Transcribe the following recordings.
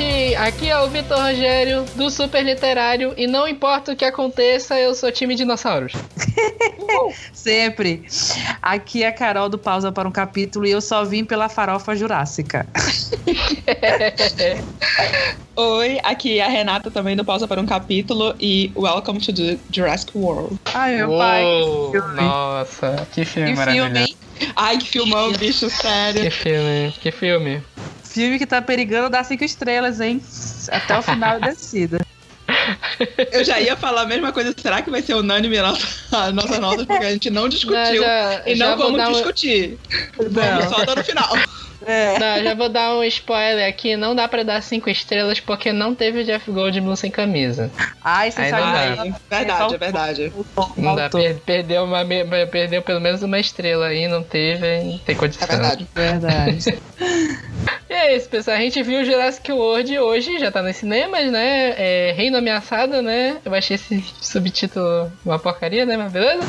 internet! Aqui é o Vitor Rogério, do Super Literário, e não importa o que aconteça, eu sou time dinossauros. Sempre. Aqui é a Carol do Pausa para um Capítulo e eu só vim pela farofa jurássica. Oi, aqui é a Renata também do Pausa para um Capítulo e Welcome to the Jurassic World. Ai, meu pai. Uou, que filme. Nossa, que filme Que maravilhoso. filme, hein? Ai, que filmão, bicho, sério. Que filme, que filme. Filme que tá perigando dar cinco estrelas, hein? Até o final da descida. Eu já ia falar a mesma coisa. Será que vai ser unânime a nossa, a nossa nota? Porque a gente não discutiu. Não, já- e já não vamos dar um- discutir. Vamos Não. só dar no final. É. Não, já vou dar um spoiler aqui. Não dá pra dar cinco estrelas porque não teve Jeff Goldblum sem camisa. Ai, você Aí sabe. não dá. Ai, Verdade, é verdade. Não dá, per- perdeu, uma, me- perdeu pelo menos uma estrela aí, não teve, não tem condição. É verdade. Verdade. E é isso, pessoal. A gente viu Jurassic World hoje, já tá nos cinemas, né? É, Reino Ameaçado, né? Eu achei esse subtítulo uma porcaria, né? Mas beleza?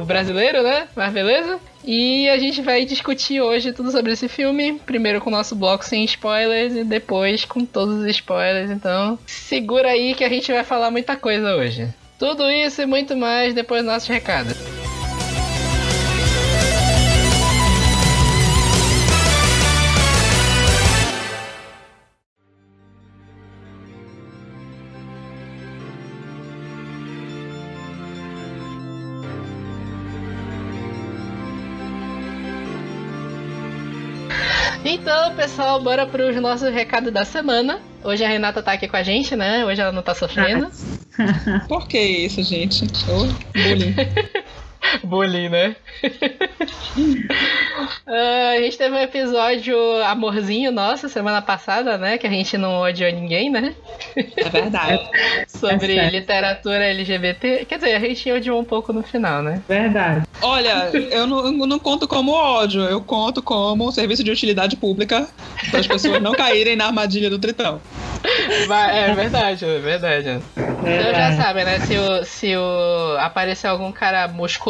O brasileiro, né? Mas beleza? E a gente vai discutir hoje tudo sobre esse filme. Primeiro com o nosso bloco sem spoilers e depois com todos os spoilers. Então, segura aí que a gente vai falar muita coisa hoje. Tudo isso e muito mais depois dos nossos recados. Pessoal, bora pros nossos recados da semana. Hoje a Renata tá aqui com a gente, né? Hoje ela não tá sofrendo. Por que isso, gente? Ô, bullying. Bullying, né? Ah, a gente teve um episódio amorzinho nosso semana passada, né? Que a gente não odiou ninguém, né? É verdade. Sobre É literatura LGBT. Quer dizer, a gente odiou um pouco no final, né? Verdade. Olha, eu não, eu não conto como ódio, eu conto como um serviço de utilidade pública para as pessoas não caírem na armadilha do tritão. Vai- É verdade, é verdade. Então já Verdade. sabe, né? Se, o, se o, aparecer algum cara musculoso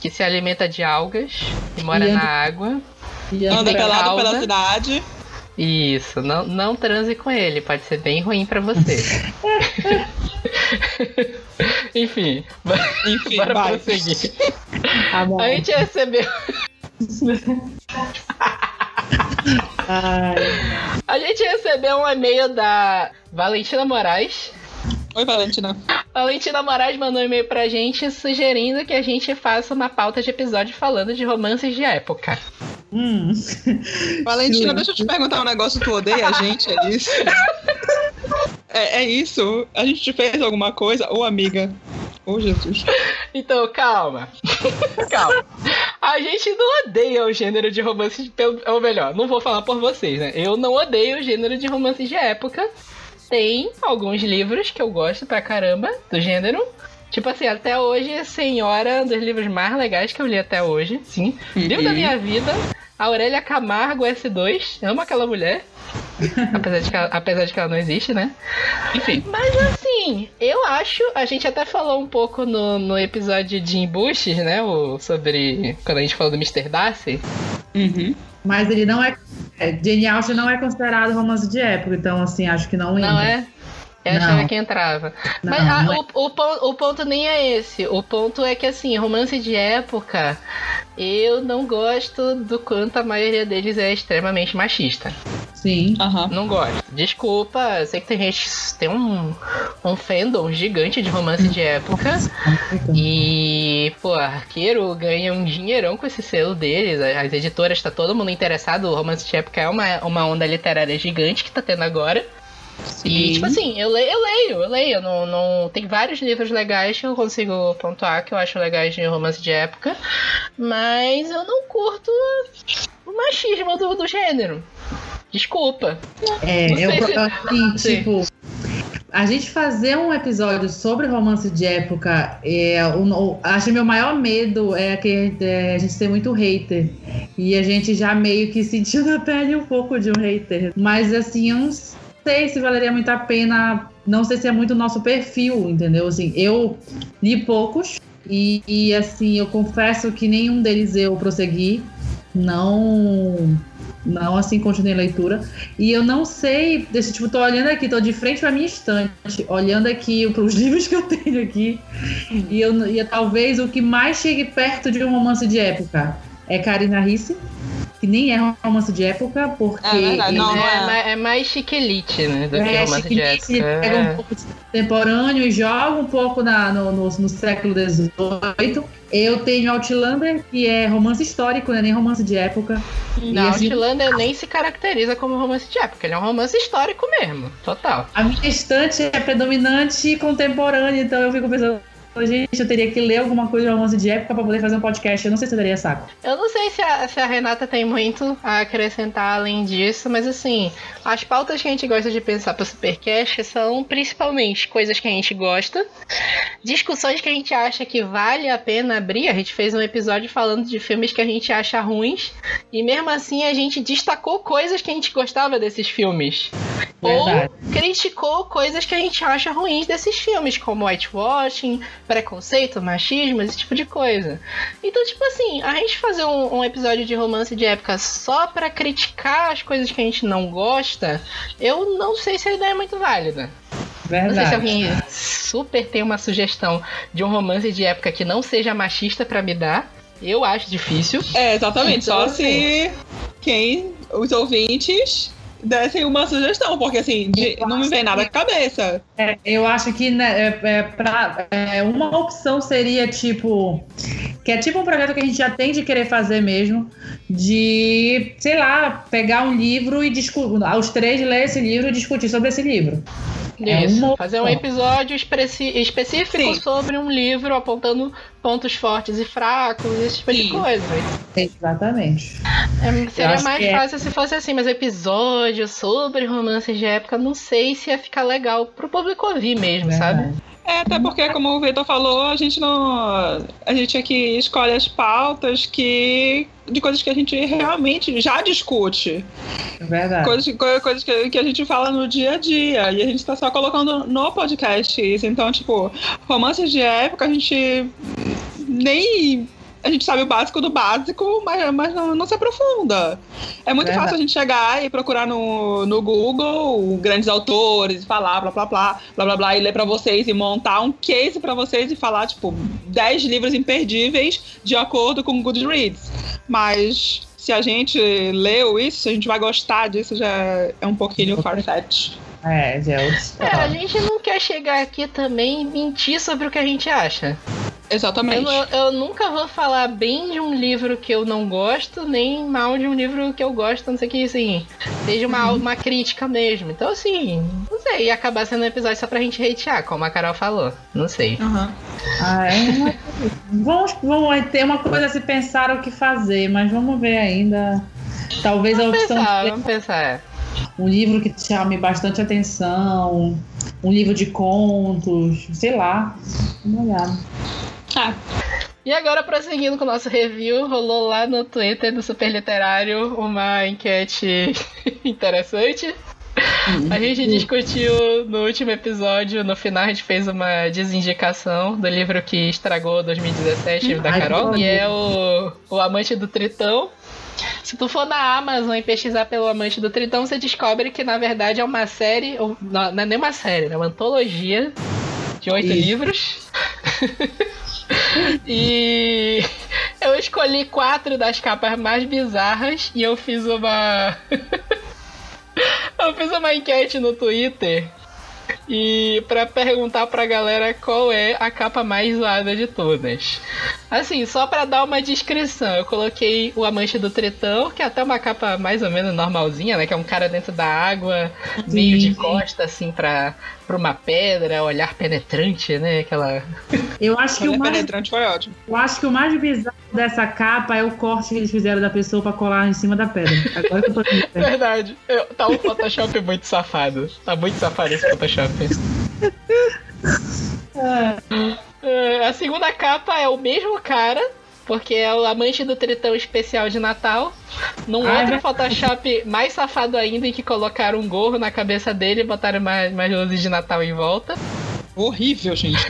que se alimenta de algas e mora E na água. E Anda pelado pela cidade. Isso, não, não transe com ele, pode ser bem ruim pra você. Enfim, Enfim, bora vai. prosseguir. Tá. A gente recebeu. A gente recebeu um e-mail da Valentina Moraes. Oi, Valentina. Valentina Moraes mandou um e-mail pra gente sugerindo que a gente faça uma pauta de episódio falando de romances de época. hum. Valentina, deixa eu te perguntar um negócio. Tu odeia a gente? É isso? É, é isso? A gente te fez alguma coisa? Ô, amiga. Ô, Jesus. Então, calma. calma. A gente não odeia o gênero de romances. pelo- Ou melhor, não vou falar por vocês, né? Eu não odeio o gênero de romances de época. Tem alguns livros que eu gosto pra caramba do gênero. Tipo assim, até hoje, Senhora, um dos livros mais legais que eu li até hoje. Sim. Livro da minha vida. Aurélia Camargo S2. Amo aquela mulher. apesar, de que ela, apesar de que ela não existe, né? Enfim. Mas assim, eu acho. A gente até falou um pouco no, no episódio de Embushes, né? O, sobre. Quando a gente falou do Mr. Darcy. Uhum. Mas ele não é. é, Jane Austen não é considerado romance de época, então assim, acho que não Não entra. é? Eu Não. achava que entrava. Não, Mas ah, não é. o, o, o ponto nem é esse. O ponto é que, assim, romance de época, eu não gosto do quanto a maioria deles é extremamente machista. Sim. Aham. Não gosto. Desculpa, eu sei que tem gente. Tem um, um fandom gigante de romance de época. E, pô, Arqueiro ganha um dinheirão com esse selo deles. As editoras, tá todo mundo interessado. O romance de época é uma, uma onda literária gigante que tá tendo agora. E, tipo assim, eu leio, eu leio, eu leio. Não, não, tem vários livros legais que eu consigo pontuar que eu acho legais de romance de época. Mas eu não curto o machismo do, do gênero. Desculpa. É, eu, assim, Sim. tipo, a gente fazer um episódio sobre romance de época, é, o, o- acho que meu maior medo é que é, a gente tem muito hater. E a gente já meio que sentiu na pele um pouco de um hater. Mas assim, eu não sei se valeria muito a pena. Não sei se é muito o nosso perfil, entendeu? Assim, eu li poucos. E, e, assim, eu confesso que nenhum deles eu prossegui. Não Não assim continuei a leitura. E eu não sei, desse tipo, tô olhando aqui, tô de frente pra minha estante, olhando aqui os livros que eu tenho aqui. E, eu, e talvez o que mais chegue perto de um romance de época é Karina Risse que nem é romance de época, porque. É, verdade, não, é, é. é, mais chiquelite, né? Do é, que romance de época. Ele pega um pouco de contemporâneo e joga um pouco na, no, no, no século XVIII. Eu tenho Outlander, que é romance histórico, né? Nem romance de época. Não, assim, Outlander nem se caracteriza como romance de época, ele é um romance histórico mesmo, total. A minha estante é predominante e contemporânea, então eu fico pensando, gente, eu teria que ler alguma coisa de romance de época pra poder fazer um podcast. Eu não sei se eu daria saco. Eu não sei se a, se a Renata tem muito a acrescentar além disso, mas assim, as pautas que a gente gosta de pensar pro Supercast são principalmente coisas que a gente gosta, discussões que a gente acha que vale a pena abrir. A gente fez um episódio falando de filmes que a gente acha ruins, e mesmo assim a gente destacou coisas que a gente gostava desses filmes. Verdade. Ou criticou coisas que a gente acha ruins desses filmes, como Whitewashing, preconceito, machismo, esse tipo de coisa. Então, tipo assim, a gente fazer um, um episódio de romance de época só para criticar as coisas que a gente não gosta, eu não sei se a ideia é muito válida. Verdade. Não sei se alguém super tem uma sugestão de um romance de época que não seja machista para me dar. Eu acho difícil. É, exatamente. Então, só assim, se quem, os ouvintes, dessem uma sugestão, porque assim, de, não me vem nada à cabeça. É, eu acho que né, é, é, pra, é, uma opção seria tipo. Que é tipo um projeto que a gente já tem de querer fazer mesmo, de, sei lá, pegar um livro e discutir. Os três ler esse livro e discutir sobre esse livro. É Isso, é fazer um episódio específico Sim. sobre um livro apontando pontos fortes e fracos, esse tipo Sim. de coisa. Exatamente. É, seria mais é fácil é... se fosse assim, mas episódio sobre romances de época, não sei se ia ficar legal pro público ouvir mesmo, sabe? É, até porque, como o Vitor falou, a gente não. A gente aqui escolhe as pautas que. de coisas que a gente realmente já discute. É verdade. Coisas, coisas que, que a gente fala no dia a dia. E a gente tá só colocando no podcast isso. Então, tipo, romances de época a gente nem a gente sabe o básico do básico, mas, mas não, não se aprofunda. É muito fácil a gente chegar e procurar no, no Google grandes autores, falar, blá, blá, blá, blá, blá, blá, e ler para vocês e montar um case para vocês e falar, tipo, 10 livros imperdíveis de acordo com o Goodreads. Mas se a gente leu isso, a gente vai gostar disso, já é um pouquinho farfetch. É, já é, é, a gente não quer chegar aqui também e mentir sobre o que a gente acha. Exatamente. Eu, eu, nunca vou falar bem de um livro que eu não gosto, nem mal de um livro que eu gosto, não sei que, assim, seja uma, uhum. uma crítica mesmo. Então, assim, não sei, ia acabar sendo um episódio só pra gente hatear, como a Carol falou. Não sei. Uhum. Ah, é vamos, vamos ter uma coisa a se pensar o que fazer, mas vamos ver ainda. Talvez vamos a opção. Pensar, de... Vamos pensar. Um livro que chame bastante atenção, um livro de contos, sei lá. Vamos olhar. Ah. E agora, prosseguindo com o nosso review, rolou lá no Twitter do Super Literário uma enquete interessante. A gente discutiu no último episódio, no final a gente fez uma desindicação do livro que estragou 2017 da Carol, que é o, o Amante do Tritão. Se tu for na Amazon e pesquisar pelo Amante do Tritão, você descobre que na verdade é uma série, ou não, não é nem uma série, é uma antologia de oito livros. e eu escolhi quatro das capas mais bizarras e eu fiz uma. eu fiz uma enquete no Twitter e para perguntar pra galera qual é a capa mais zoada de todas. Assim, só para dar uma descrição, eu coloquei o Amante do Tritão, que é até uma capa mais ou menos normalzinha, né? Que é um cara dentro da água, meio de costa, assim, pra, pra uma pedra, olhar penetrante, né? Aquela. Eu acho que o mais... penetrante foi ótimo. Eu acho que o mais bizarro dessa capa é o corte que eles fizeram da pessoa pra colar em cima da pedra. Agora que eu tô Verdade. Eu, tá um Photoshop muito safado. Tá muito safado esse Photoshop. É, a segunda capa é o mesmo cara, porque é o amante do tritão especial de Natal. Num ah, outro é Photoshop mais safado ainda, em que colocaram um gorro na cabeça dele e botaram mais, mais luzes de Natal em volta. Horrível, gente.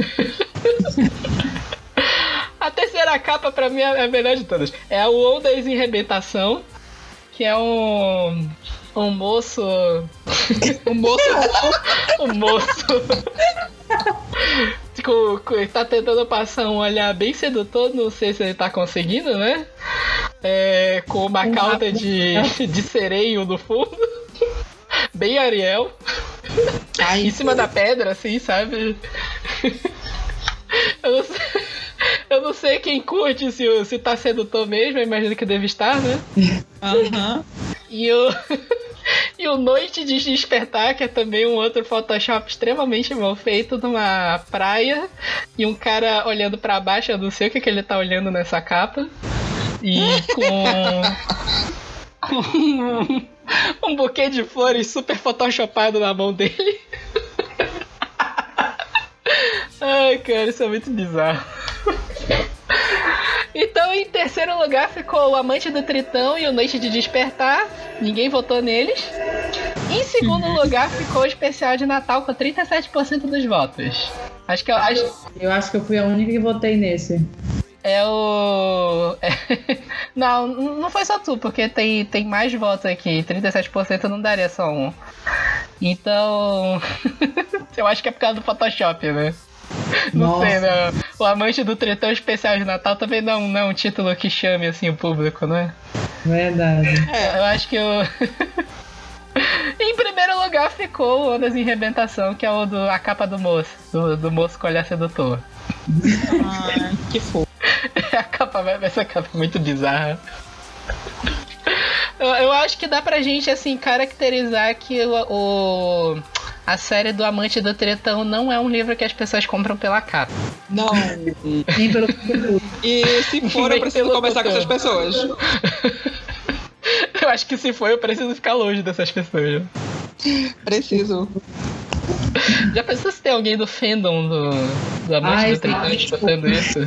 a terceira capa, pra mim, é a melhor de todas. É o Old Days em Rebentação que é um. Um moço. O moço Um moço. com- tá tentando passar um olhar bem sedutor, não sei se ele tá conseguindo, né? É, com uma cauda de, de sereio no fundo. Bem Ariel. Ai, Em cima da pedra, assim, sabe? Eu não sei, eu não sei quem curte se, se tá sedutor mesmo, eu imagino que deve estar, né? aham. E o. E o Noite de Despertar, que é também um outro Photoshop extremamente mal feito numa praia. E um cara olhando pra baixo, eu não sei o que, que ele tá olhando nessa capa. E com. com um, um buquê de flores super photoshopado na mão dele. Ai, cara, isso é muito bizarro. Então, em terceiro lugar ficou o Amante do Tritão e o Noite de Despertar. Ninguém votou neles. Em segundo lugar ficou o especial de Natal com 37% dos votos. Acho que eu, acho, Eu acho que eu fui a única que votei nesse. é o. é- Não, não foi só tu, porque tem, tem mais votos aqui. 37% não daria só um. Então. eu acho que é por causa do Photoshop, né? Não Nossa. sei, né? O Amante do Tritão Especial de Natal também não, não é um título que chame assim o público, não é? Verdade. Eu acho que eu. em primeiro lugar ficou o Ondas em Rebentação, que é o do a capa do moço, do, do moço com olhar sedutor. Ai, que fofo. A capa, essa capa é muito bizarra. Eu, eu acho que dá pra gente, assim, caracterizar que o, o- a série do Amante do Tretão não é um livro que as pessoas compram pela capa. Não. Nem pelo. E se for, eu preciso conversar com essas pessoas. Eu acho que se for, eu preciso ficar longe dessas pessoas. Preciso. Já pensou se tem alguém do fandom do, do Amante Ai, do Tretão sim. escutando isso?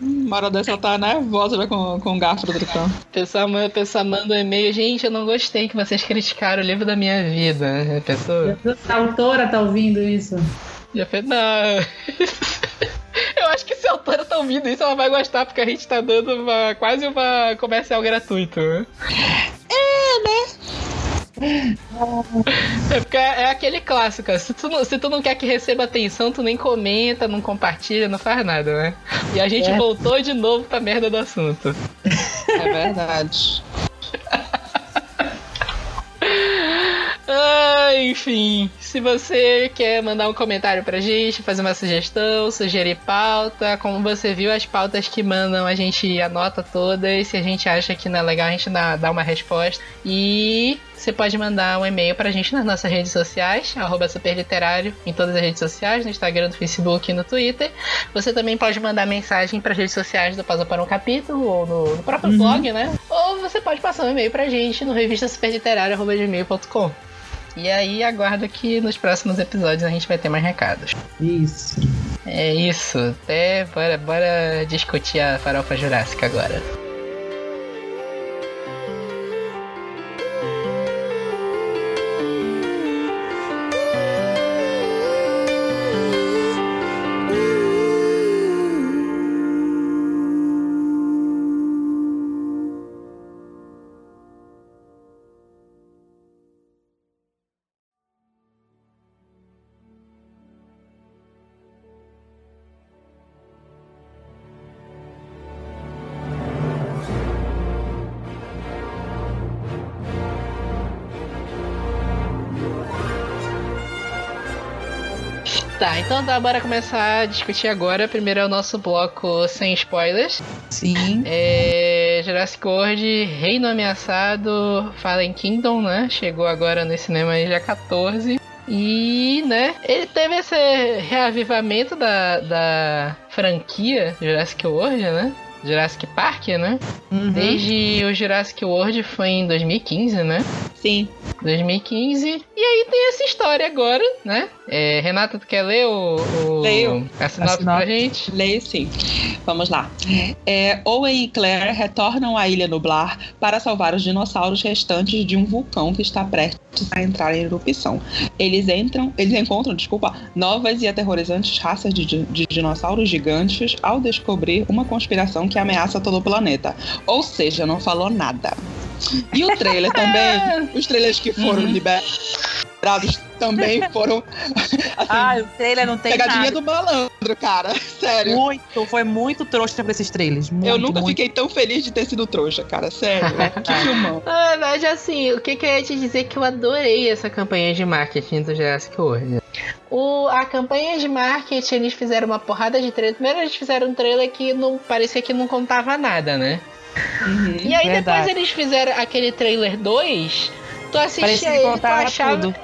Uma hora dessa ela tá nervosa já com, com o garfo do tritão. Pessoa, manda- pessoa manda um e-mail, gente, eu não gostei que vocês criticaram o livro da minha vida. A pessoa A autora tá ouvindo isso? já fez, não. Eu acho que se a autora tá ouvindo isso, ela vai gostar, porque a gente tá dando uma, quase uma comercial gratuito, né? É porque é aquele clássico, se tu, não, se tu não quer que receba atenção, tu nem comenta, não compartilha, não faz nada, né? E a gente É. voltou de novo pra merda do assunto. É verdade. Ah, enfim, se você quer mandar um comentário pra gente, fazer uma sugestão, sugerir pauta, como você viu, as pautas que mandam a gente anota todas. Se a gente acha que não é legal, a gente dá, uma resposta. E você pode mandar um e-mail pra gente nas nossas redes sociais, arroba superliterário, em todas as redes sociais, no Instagram, no Facebook e no Twitter. Você também pode mandar mensagem para redes sociais do Pausa para um Capítulo ou no, no próprio Uhum. blog, né? Ou você pode passar um e-mail pra gente no revista superliterário.gmail.com. E aí aguardo que nos próximos episódios a gente vai ter mais recados. Isso. É isso, até bora, bora discutir a farofa jurássica agora. Tá, então tá, bora começar a discutir agora. Primeiro é o nosso bloco sem spoilers. Sim. É, Jurassic World, Reino Ameaçado, Fallen Kingdom, né? Chegou agora no cinema dia 14. E, né, ele teve esse reavivamento da, da franquia Jurassic World, né? Jurassic Park, né? Uhum. Desde o Jurassic World foi em 2015, né? Sim. 2015. E aí tem essa história agora, né? É, Renata, tu quer ler o, o Leio. a sinopse A sinopse. pra gente? Leio sim. Vamos lá. É, Owen e Claire retornam à Ilha Nublar para salvar os dinossauros restantes de um vulcão que está prestes a entrar em erupção. Eles entram, eles encontram, desculpa, novas e aterrorizantes raças de, de dinossauros gigantes ao descobrir uma conspiração que ameaça todo o planeta. Ou seja, não falou nada. E o trailer também, os trailers que foram liberados também foram. Assim, Ah, o trailer não tem pegadinha nada. do malandro, cara. Sério. Muito, foi muito trouxa pra esses trailers. Muito, eu nunca muito. fiquei tão feliz de ter sido trouxa, cara. Sério. que filmão. Ah, mas assim, o que, que eu ia te dizer que eu adorei essa campanha de marketing do Jurassic World. O, a campanha de marketing, eles fizeram uma porrada de trailer. Primeiro eles fizeram um trailer que não parecia que não contava nada, né? Uhum. E aí verdade. depois eles fizeram aquele trailer 2. Tu assistia Parecia que ele, tu achava. tudo.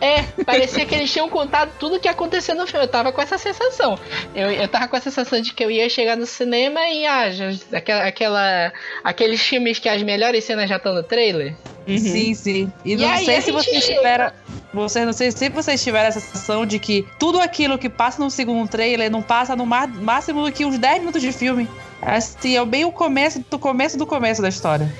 É, parecia que eles tinham contado tudo que ia acontecer no filme. Eu tava com essa sensação. Eu, eu tava com a sensação de que eu ia chegar no cinema e ah, já, aquela, aquela, aqueles filmes que as melhores cenas já estão no trailer. Uhum. Sim, sim. E, E não sei a se gente vocês chega. tiveram. Vocês não sei se vocês tiveram essa sensação de que tudo aquilo que passa no segundo trailer não passa no máximo do que uns 10 minutos de filme. Assim, é bem o começo do começo do começo da história.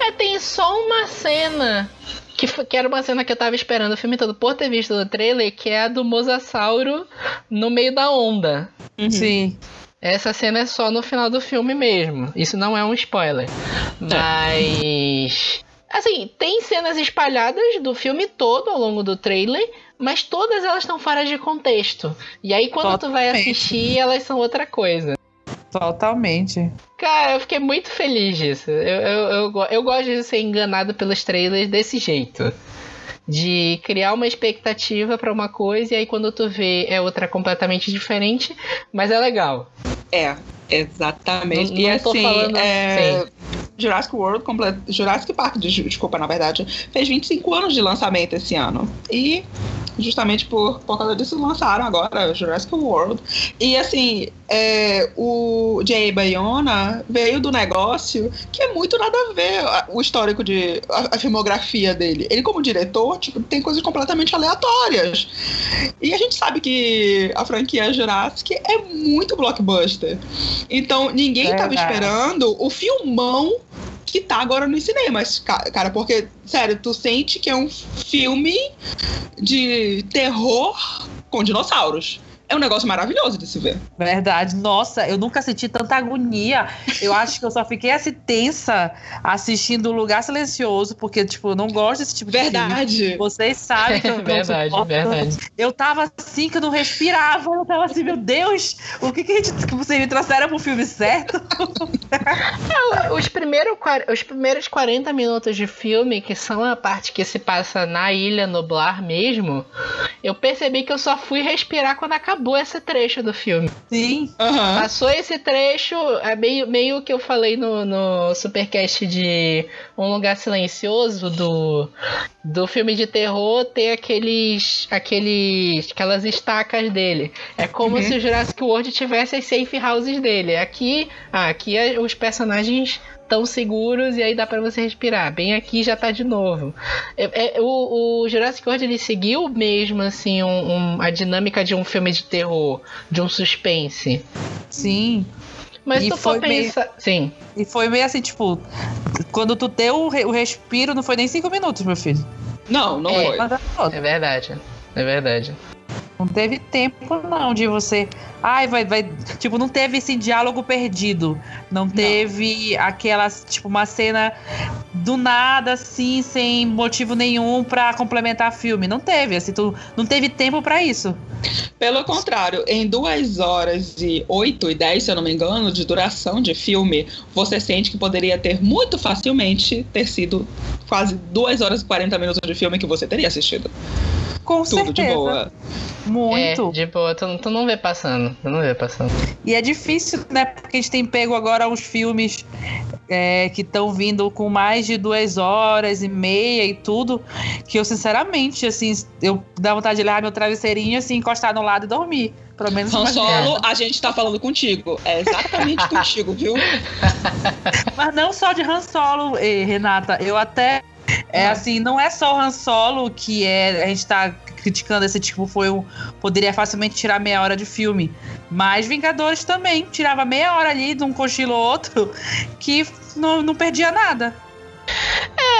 É, tem só uma cena. Que, foi- que era uma cena que eu tava esperando o filme todo por ter visto no trailer, que é a do Mosasauro no meio da onda. Uhum. Sim. Essa cena é só no final do filme mesmo. Isso não é um spoiler. Mas. Assim, tem cenas espalhadas do filme todo ao longo do trailer, mas todas elas estão fora de contexto. E aí, quando tu vai Totalmente. assistir, elas são outra coisa. Totalmente. Cara, eu fiquei muito feliz disso. Eu, eu, eu, eu gosto de ser enganado pelos trailers desse jeito. De criar uma expectativa pra uma coisa e aí quando tu vê é outra completamente diferente, mas é legal. É, exatamente. Não- e não tô assim, falando- é, Jurassic World, comple- Jurassic Park, des- desculpa, na verdade, fez 25 anos de lançamento esse ano. E justamente por, por causa disso lançaram agora Jurassic World. E assim, é, o Jay Bayona veio do negócio que é muito nada a ver o histórico de a, a filmografia dele. Ele como diretor, tipo, tem coisas completamente aleatórias. E a gente sabe que a franquia Jurassic é muito blockbuster. Então ninguém tava Verdade. esperando o filmão que tá agora nos cinemas, ca- cara, porque, sério, tu sente que é um filme de terror com dinossauros. É um negócio maravilhoso de se ver. Verdade. Nossa, eu nunca senti tanta agonia. Eu acho que eu só fiquei assim tensa assistindo o Lugar Silencioso, porque, tipo, eu não gosto desse tipo de filme. Verdade. Vocês sabem que eu não verdade, suporto. verdade. Eu tava assim que eu não respirava. Eu tava assim, meu Deus, o que que a gente. que Vocês me trouxeram pro filme certo? Os, primeiro, quar- os primeiros 40 minutos de filme, que são a parte que se passa na ilha Noblar mesmo, eu percebi que eu só fui respirar quando acabou esse trecho do filme. Sim. Aham. Passou esse trecho, é meio, meio que eu falei no, no supercast de Um Lugar Silencioso, do, do filme de terror, ter aqueles, aqueles aquelas estacas dele. É como Uhum. se o Jurassic World tivesse as safe houses dele. Aqui, ah, aqui é- os personagens tão seguros e aí dá pra você respirar. Bem aqui já tá de novo. É- é- o, o Jurassic World ele seguiu mesmo assim um- um- a dinâmica de um filme de terror, de um suspense. Sim. Mas E tu for foi meio- pensar. Sim. E foi meio assim, tipo, quando tu deu o, re- o respiro, não foi nem cinco minutos, meu filho. Não, não É. foi. Ó, É verdade. É verdade. Não teve tempo, não, de você. Ai, vai, vai. Tipo, não teve esse diálogo perdido. Não teve aquela, tipo, uma cena do nada, assim, sem motivo nenhum pra complementar filme. Não teve, assim, tu não teve tempo pra isso. Pelo contrário, em duas horas e 8 e 10, se eu não me engano, de duração de filme, você sente que poderia ter muito facilmente ter sido quase 2 horas e 40 minutos de filme que você teria assistido. Com Tudo certeza. de boa. Muito. É, de boa, tu, tu não vê passando. Tu não vê passando. E é difícil, né? Porque a gente tem pego agora uns filmes é, que estão vindo com mais de duas horas e meia e tudo. Que eu, sinceramente, assim, eu dá vontade de levar meu travesseirinho, assim, encostar no lado e dormir. Pelo menos Han Solo, a gente tá falando contigo. É exatamente contigo, viu? Mas não só de Han Solo, eh, Renata. Eu até. É Ah. assim, não é só o Han Solo que é. A gente tá criticando esse tipo, foi um. Poderia facilmente tirar meia hora de filme. Mas Vingadores também. Tirava meia hora ali de um cochilo ou outro que não, não perdia nada.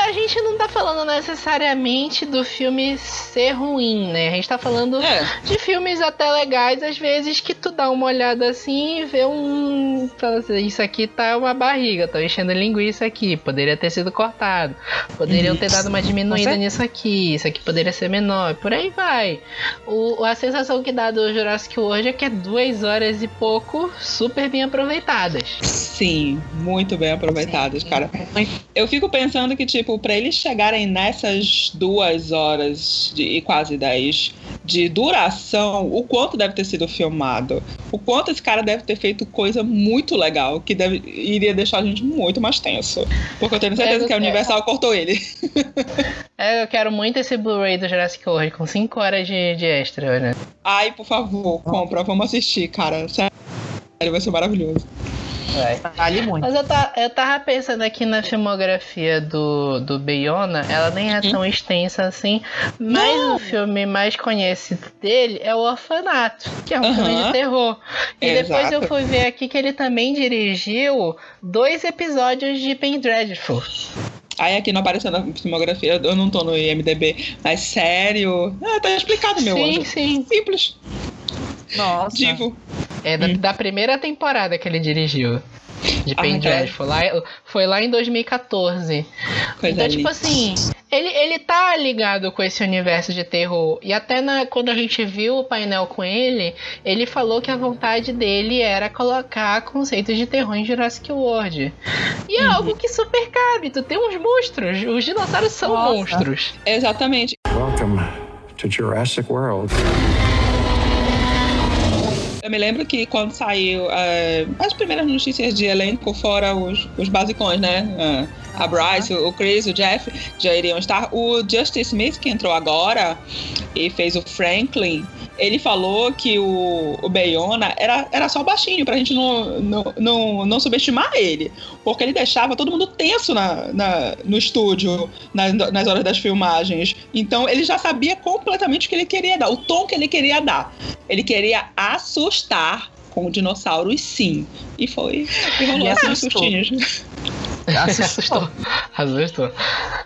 A gente não tá falando necessariamente do filme ser ruim, né? A gente tá falando É. de filmes até legais, às vezes, que tu dá uma olhada assim e vê um. assim, Isso aqui tá uma barriga, tô enchendo linguiça aqui, poderia ter sido cortado. Poderiam ter dado uma diminuída certeza. nisso aqui, isso aqui poderia ser menor, por aí vai. O, a sensação que dá do Jurassic World é que é duas horas e pouco super bem aproveitadas. Sim, muito bem aproveitadas, cara. Eu fico pensando que, tipo, pra eles chegarem nessas duas horas de, e quase dez de duração, o quanto deve ter sido filmado. O quanto esse cara deve ter feito coisa muito legal, que deve, iria deixar a gente muito mais tenso. Porque eu tenho certeza que a. Universal cortou ele. É, eu quero muito esse Blu-ray do Jurassic World com 5 horas de, de extra, né? Ai, por favor, compra, vamos assistir, cara. Sério, vai ser maravilhoso. Vai. Vale muito. Mas eu, ta- eu tava pensando aqui na filmografia do, do Bayona, ela nem é tão extensa assim, mas Não. o filme mais conhecido dele é o Orfanato, que é um filme Aham. de terror. E depois eu fui ver aqui que ele também dirigiu dois episódios de Pen Dreadful. Aí aqui não apareceu na filmografia, eu não tô no IMDB, mas sério. Ah, tá explicado, meu sim, anjo. sim. Simples, Nossa. divo. É da, Hum. da primeira temporada que ele dirigiu. De Ah, Pen tá. Dreadful. Lá, foi lá em 2014. Coisa então, linda. tipo assim, ele, ele tá ligado com esse universo de terror. E até na, quando a gente viu o painel com ele, ele falou que a vontade dele era colocar conceitos de terror em Jurassic World. E é Uhum. algo que super cabe. Tu tem uns monstros. Os dinossauros são Nossa. monstros. Exatamente. Welcome to Jurassic World. Eu me lembro que quando saiu eh, as primeiras notícias de elenco, fora os, os basicões, né? Ah, a Bryce, o Chris, o Jeff já iriam estar. O Justice Smith, que entrou agora e fez o Franklin, ele falou que o, o Bayona era, era só baixinho, pra gente não, não, não, não subestimar ele. Porque ele deixava todo mundo tenso na, na- no estúdio, nas, nas horas das filmagens. Então ele já sabia completamente o que ele queria dar, o tom que ele queria dar. Ele queria assustar com dinossauros, sim. E foi. E rolou E assim uns assustou. Assustou. Assustou.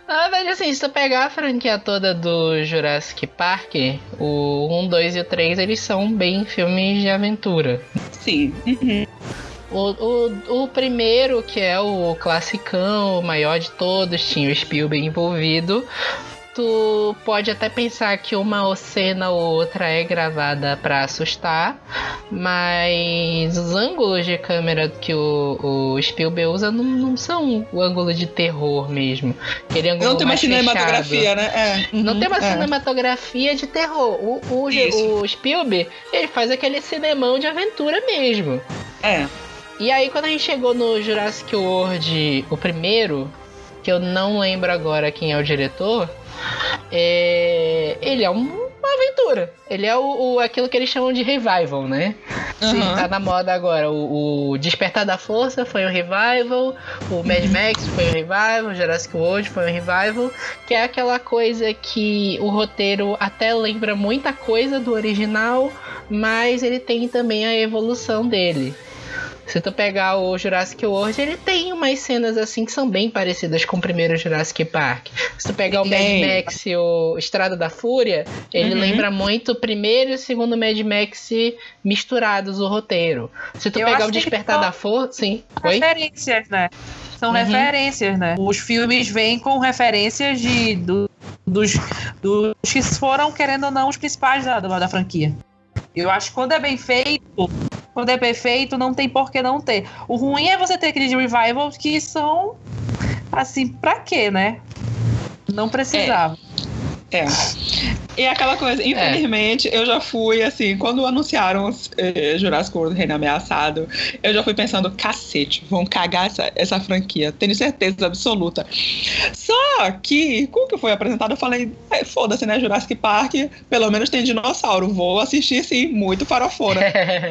Na verdade, assim, se tu pegar a franquia toda do Jurassic Park, o 1, 2 e o 3, eles são bem filmes de aventura. Sim. Uhum. O, o, o primeiro, que é o classicão, o maior de todos, tinha o Spielberg envolvido. Tu pode até pensar que uma cena ou outra é gravada pra assustar, mas os ângulos de câmera que o, o Spielberg usa não, não são o ângulo de terror mesmo. Aquele ângulo Não tem uma fechado. cinematografia, né? É. Não Uhum. tem uma É. cinematografia de terror. O, o, Isso. o Spielberg, ele faz aquele cinemão de aventura mesmo. É. E aí, quando a gente chegou no Jurassic World, o primeiro, que eu não lembro agora quem é o diretor, é... ele é um- uma aventura. Ele é o, o- aquilo que eles chamam de revival, né? Sim, tá na moda agora. O, o Despertar da Força foi um revival, o Mad Max foi um revival, o Jurassic World foi um revival, que é aquela coisa que o roteiro até lembra muita coisa do original, mas ele tem também a evolução dele. Se tu pegar o Jurassic World, ele tem umas cenas assim que são bem parecidas com o primeiro Jurassic Park. Se tu pegar o Mad. Max e o Estrada da Fúria, ele Uhum. lembra muito o primeiro e o segundo Mad Max misturados o roteiro. Se tu Eu pegar o Despertar da Força, sim. Oi? Referências, né? São Uhum. referências, né? Os filmes vêm com referências de, do- dos, dos que foram, querendo ou não, os principais da, da, da franquia. Eu acho que quando é bem feito, quando é bem feito, não tem por que não ter. O ruim é você ter aqueles revivals que são assim, pra quê, né? Não precisava. É. E aquela É. coisa, infelizmente, eu já fui assim, quando anunciaram eh, Jurassic World Reino Ameaçado, eu já fui pensando, cacete, vão cagar essa, essa franquia, tenho certeza absoluta. Só que, com o que foi apresentado, eu falei, é, foda-se, né, Jurassic Park, pelo menos tem dinossauro, vou assistir sim, muito farofona.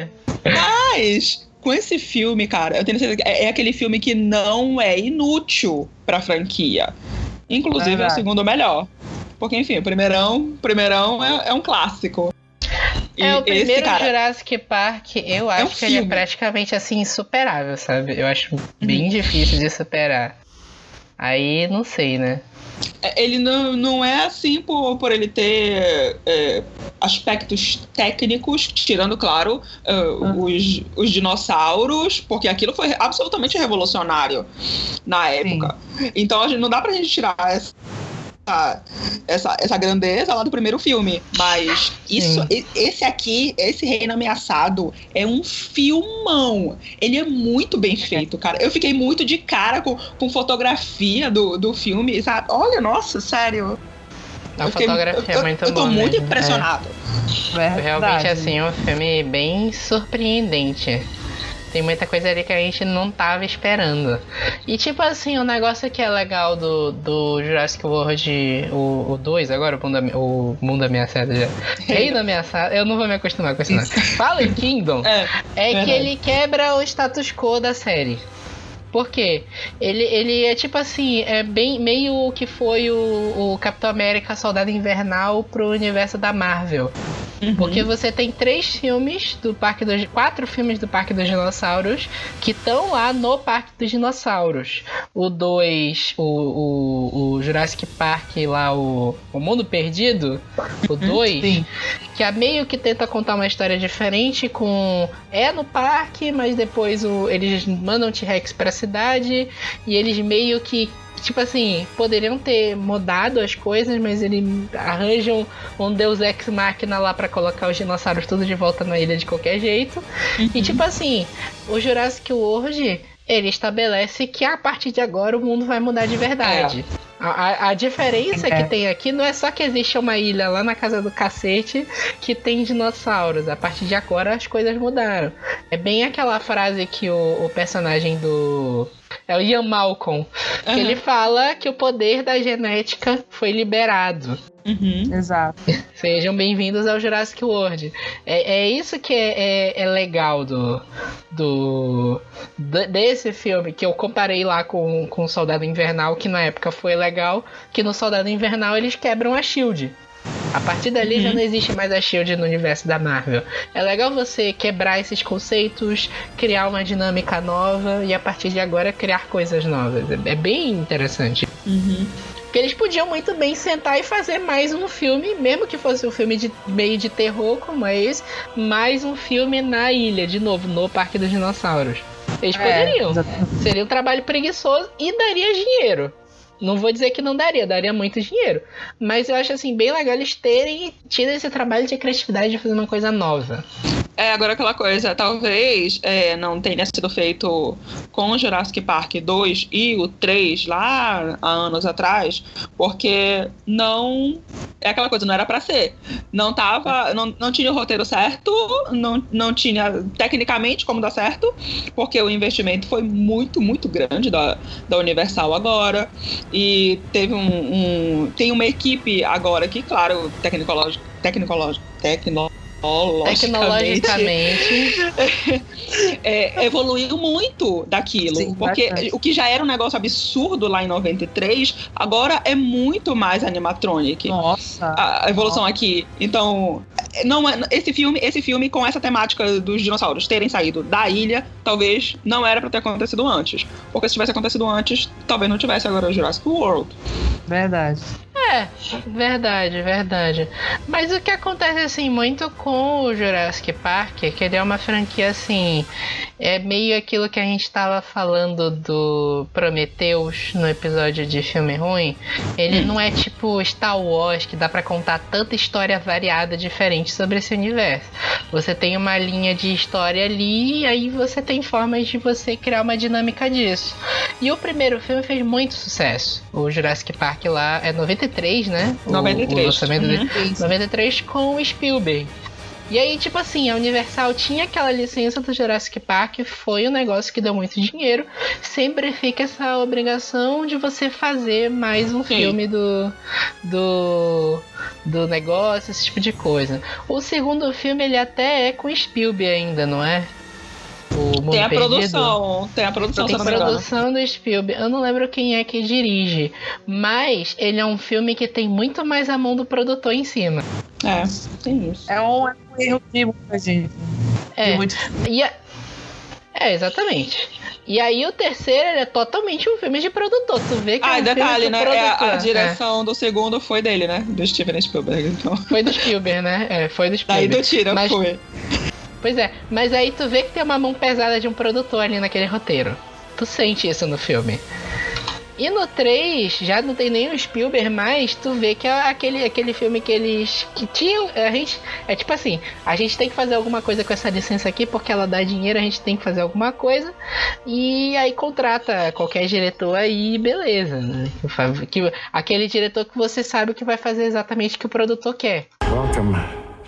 Mas, com esse filme, cara, eu tenho certeza que é, é aquele filme que não é inútil pra franquia. Inclusive é o segundo melhor. Porque, enfim, o primeirão, primeirão é, é um clássico. E é, o esse, primeiro cara, Jurassic Park, eu acho um que ele é filme. praticamente assim insuperável, sabe? Eu acho bem Uhum. difícil de superar. Aí, não sei, né? É, Ele não, não é assim por, por ele ter é, aspectos técnicos, tirando, claro, é, os, os dinossauros, porque aquilo foi absolutamente revolucionário na época. Então a gente, não dá pra gente tirar essa, essa, essa grandeza lá do primeiro filme. Mas isso, esse aqui, esse Reino Ameaçado, é um filmão. Ele é muito bem feito, cara. Eu fiquei muito de cara com, com fotografia do, do filme, sabe? Olha, nossa, sério. A Eu fiquei- fotografia eu, é muito Eu tô boa muito mesmo. impressionado. É, realmente, assim, um filme bem surpreendente. Tem muita coisa ali que a gente não tava esperando. E tipo assim, o negócio que é legal do, do Jurassic World, o 2 agora, o mundo, o mundo ameaçado já. Reino ameaçado, eu não vou me acostumar com esse nome. Fallen Kingdom É, é que ele quebra o status quo da série. Por quê? Ele, ele é tipo assim, é bem meio o que foi o, o Capitão América Soldado Invernal pro universo da Marvel. Uhum. Porque você tem três filmes do Parque dos. quatro filmes do Parque dos Dinossauros que estão lá no Parque dos Dinossauros. O 2, o, o, o Jurassic Park lá, o, o Mundo Perdido. O 2, Sim. que é meio que tenta contar uma história diferente com. É no parque, mas depois o, eles mandam T-Rex pra cidade e eles meio que. Tipo assim, poderiam ter mudado as coisas, mas eles arranjam um Deus Ex Machina lá pra colocar os dinossauros tudo de volta na ilha de qualquer jeito. E tipo assim, o Jurassic World, ele estabelece que a partir de agora o mundo vai mudar de verdade. A, a- a diferença É. que tem aqui não é só que existe uma ilha lá na casa do cacete que tem dinossauros. A partir de agora as coisas mudaram. É bem aquela frase que o, o personagem do. É o Ian Malcolm. Aham. ele fala que o poder da genética foi liberado. Uhum. Exato. Sejam bem-vindos ao Jurassic World. É, é isso que é, é- é legal do, do d- desse filme que eu comparei lá com, com o Soldado Invernal, que na época foi legal, que no Soldado Invernal eles quebram a Shield. A partir dali já não existe mais a Shield no universo da Marvel. É legal você quebrar esses conceitos, criar uma dinâmica nova e a partir de agora criar coisas novas. É, é bem interessante. Uhum. Porque eles podiam muito bem sentar e fazer mais um filme, mesmo que fosse um filme de meio de terror como é esse, mais um filme na ilha, de novo, no Parque dos Dinossauros. Eles poderiam. É, exatamente. Seria um trabalho preguiçoso e daria dinheiro. Não vou dizer que não daria, daria muito dinheiro. Mas eu acho assim, bem legal eles terem tido esse trabalho de criatividade de fazer uma coisa nova. É, agora aquela coisa, talvez é, não tenha sido feito com Jurassic Park 2 e o 3 lá há anos atrás, porque não. É aquela coisa, não era pra ser. Não tava. Não, não tinha o roteiro certo, não, não tinha tecnicamente como dar certo, porque o investimento foi muito, muito grande da, da Universal agora. E teve um, um- Tem uma equipe agora que, claro, tecnológico. Tecnológico. Tecnologicamente Tecnologicamente. é, evoluiu muito daquilo. Sim, porque bastante. o que já era um negócio absurdo lá em 93, agora é muito mais animatronic. Nossa. A a evolução aqui. Então, não é- esse filme, esse filme com essa temática dos dinossauros terem saído da ilha, talvez não era pra ter acontecido antes. Porque se tivesse acontecido antes, talvez não tivesse agora o Jurassic World. Verdade. É, verdade, verdade. Mas o que acontece assim muito com o Jurassic Park é que ele é uma franquia assim, é meio aquilo que a gente estava falando do Prometheus no episódio de filme ruim. Ele não é tipo Star Wars que dá pra contar tanta história variada diferente sobre esse universo. Você tem uma linha de história ali e aí você tem formas de você criar uma dinâmica disso. E o primeiro filme fez muito sucesso. O Jurassic Park lá é 93, né? O- 93. O lançamento dele. Uhum. 93 com o Spielberg. E aí, tipo assim, a Universal tinha aquela licença do Jurassic Park, foi um negócio que deu muito dinheiro. Sempre fica essa obrigação de você fazer mais um Sim. filme do, do, do negócio, esse tipo de coisa. O segundo filme, ele até é com Spielberg ainda, não é? O Mundo Tem a Perdido. produção. Tem a produção, Tem engano. produção do Spielberg. Eu não lembro quem é que dirige. Mas ele é um filme que tem muito mais a mão do produtor em cima. É, tem isso. É um, é um erro de muita gente. É. De muito- E a- É, exatamente. E aí o terceiro ele é totalmente um filme de produtor. Tu vê que Ah, é um detalhe, filme né? do é a- produtor. a direção do segundo foi dele, né? Do Steven Spielberg. Então. É, foi do Spielberg, né? É, foi do Daí Spielberg. do tira Mas- foi. Pois é, mas aí tu vê que tem uma mão pesada de um produtor ali naquele roteiro. Tu sente isso no filme. E no 3, já não tem nem o Spielberg mais, tu vê que é aquele, aquele filme que eles. que tinham. A gente. É tipo assim, a gente tem que fazer alguma coisa com essa licença aqui, porque ela dá dinheiro, a gente tem que fazer alguma coisa. E aí contrata qualquer diretor aí, beleza. né? Que, aquele diretor que você sabe que vai fazer exatamente o que o produtor quer. Welcome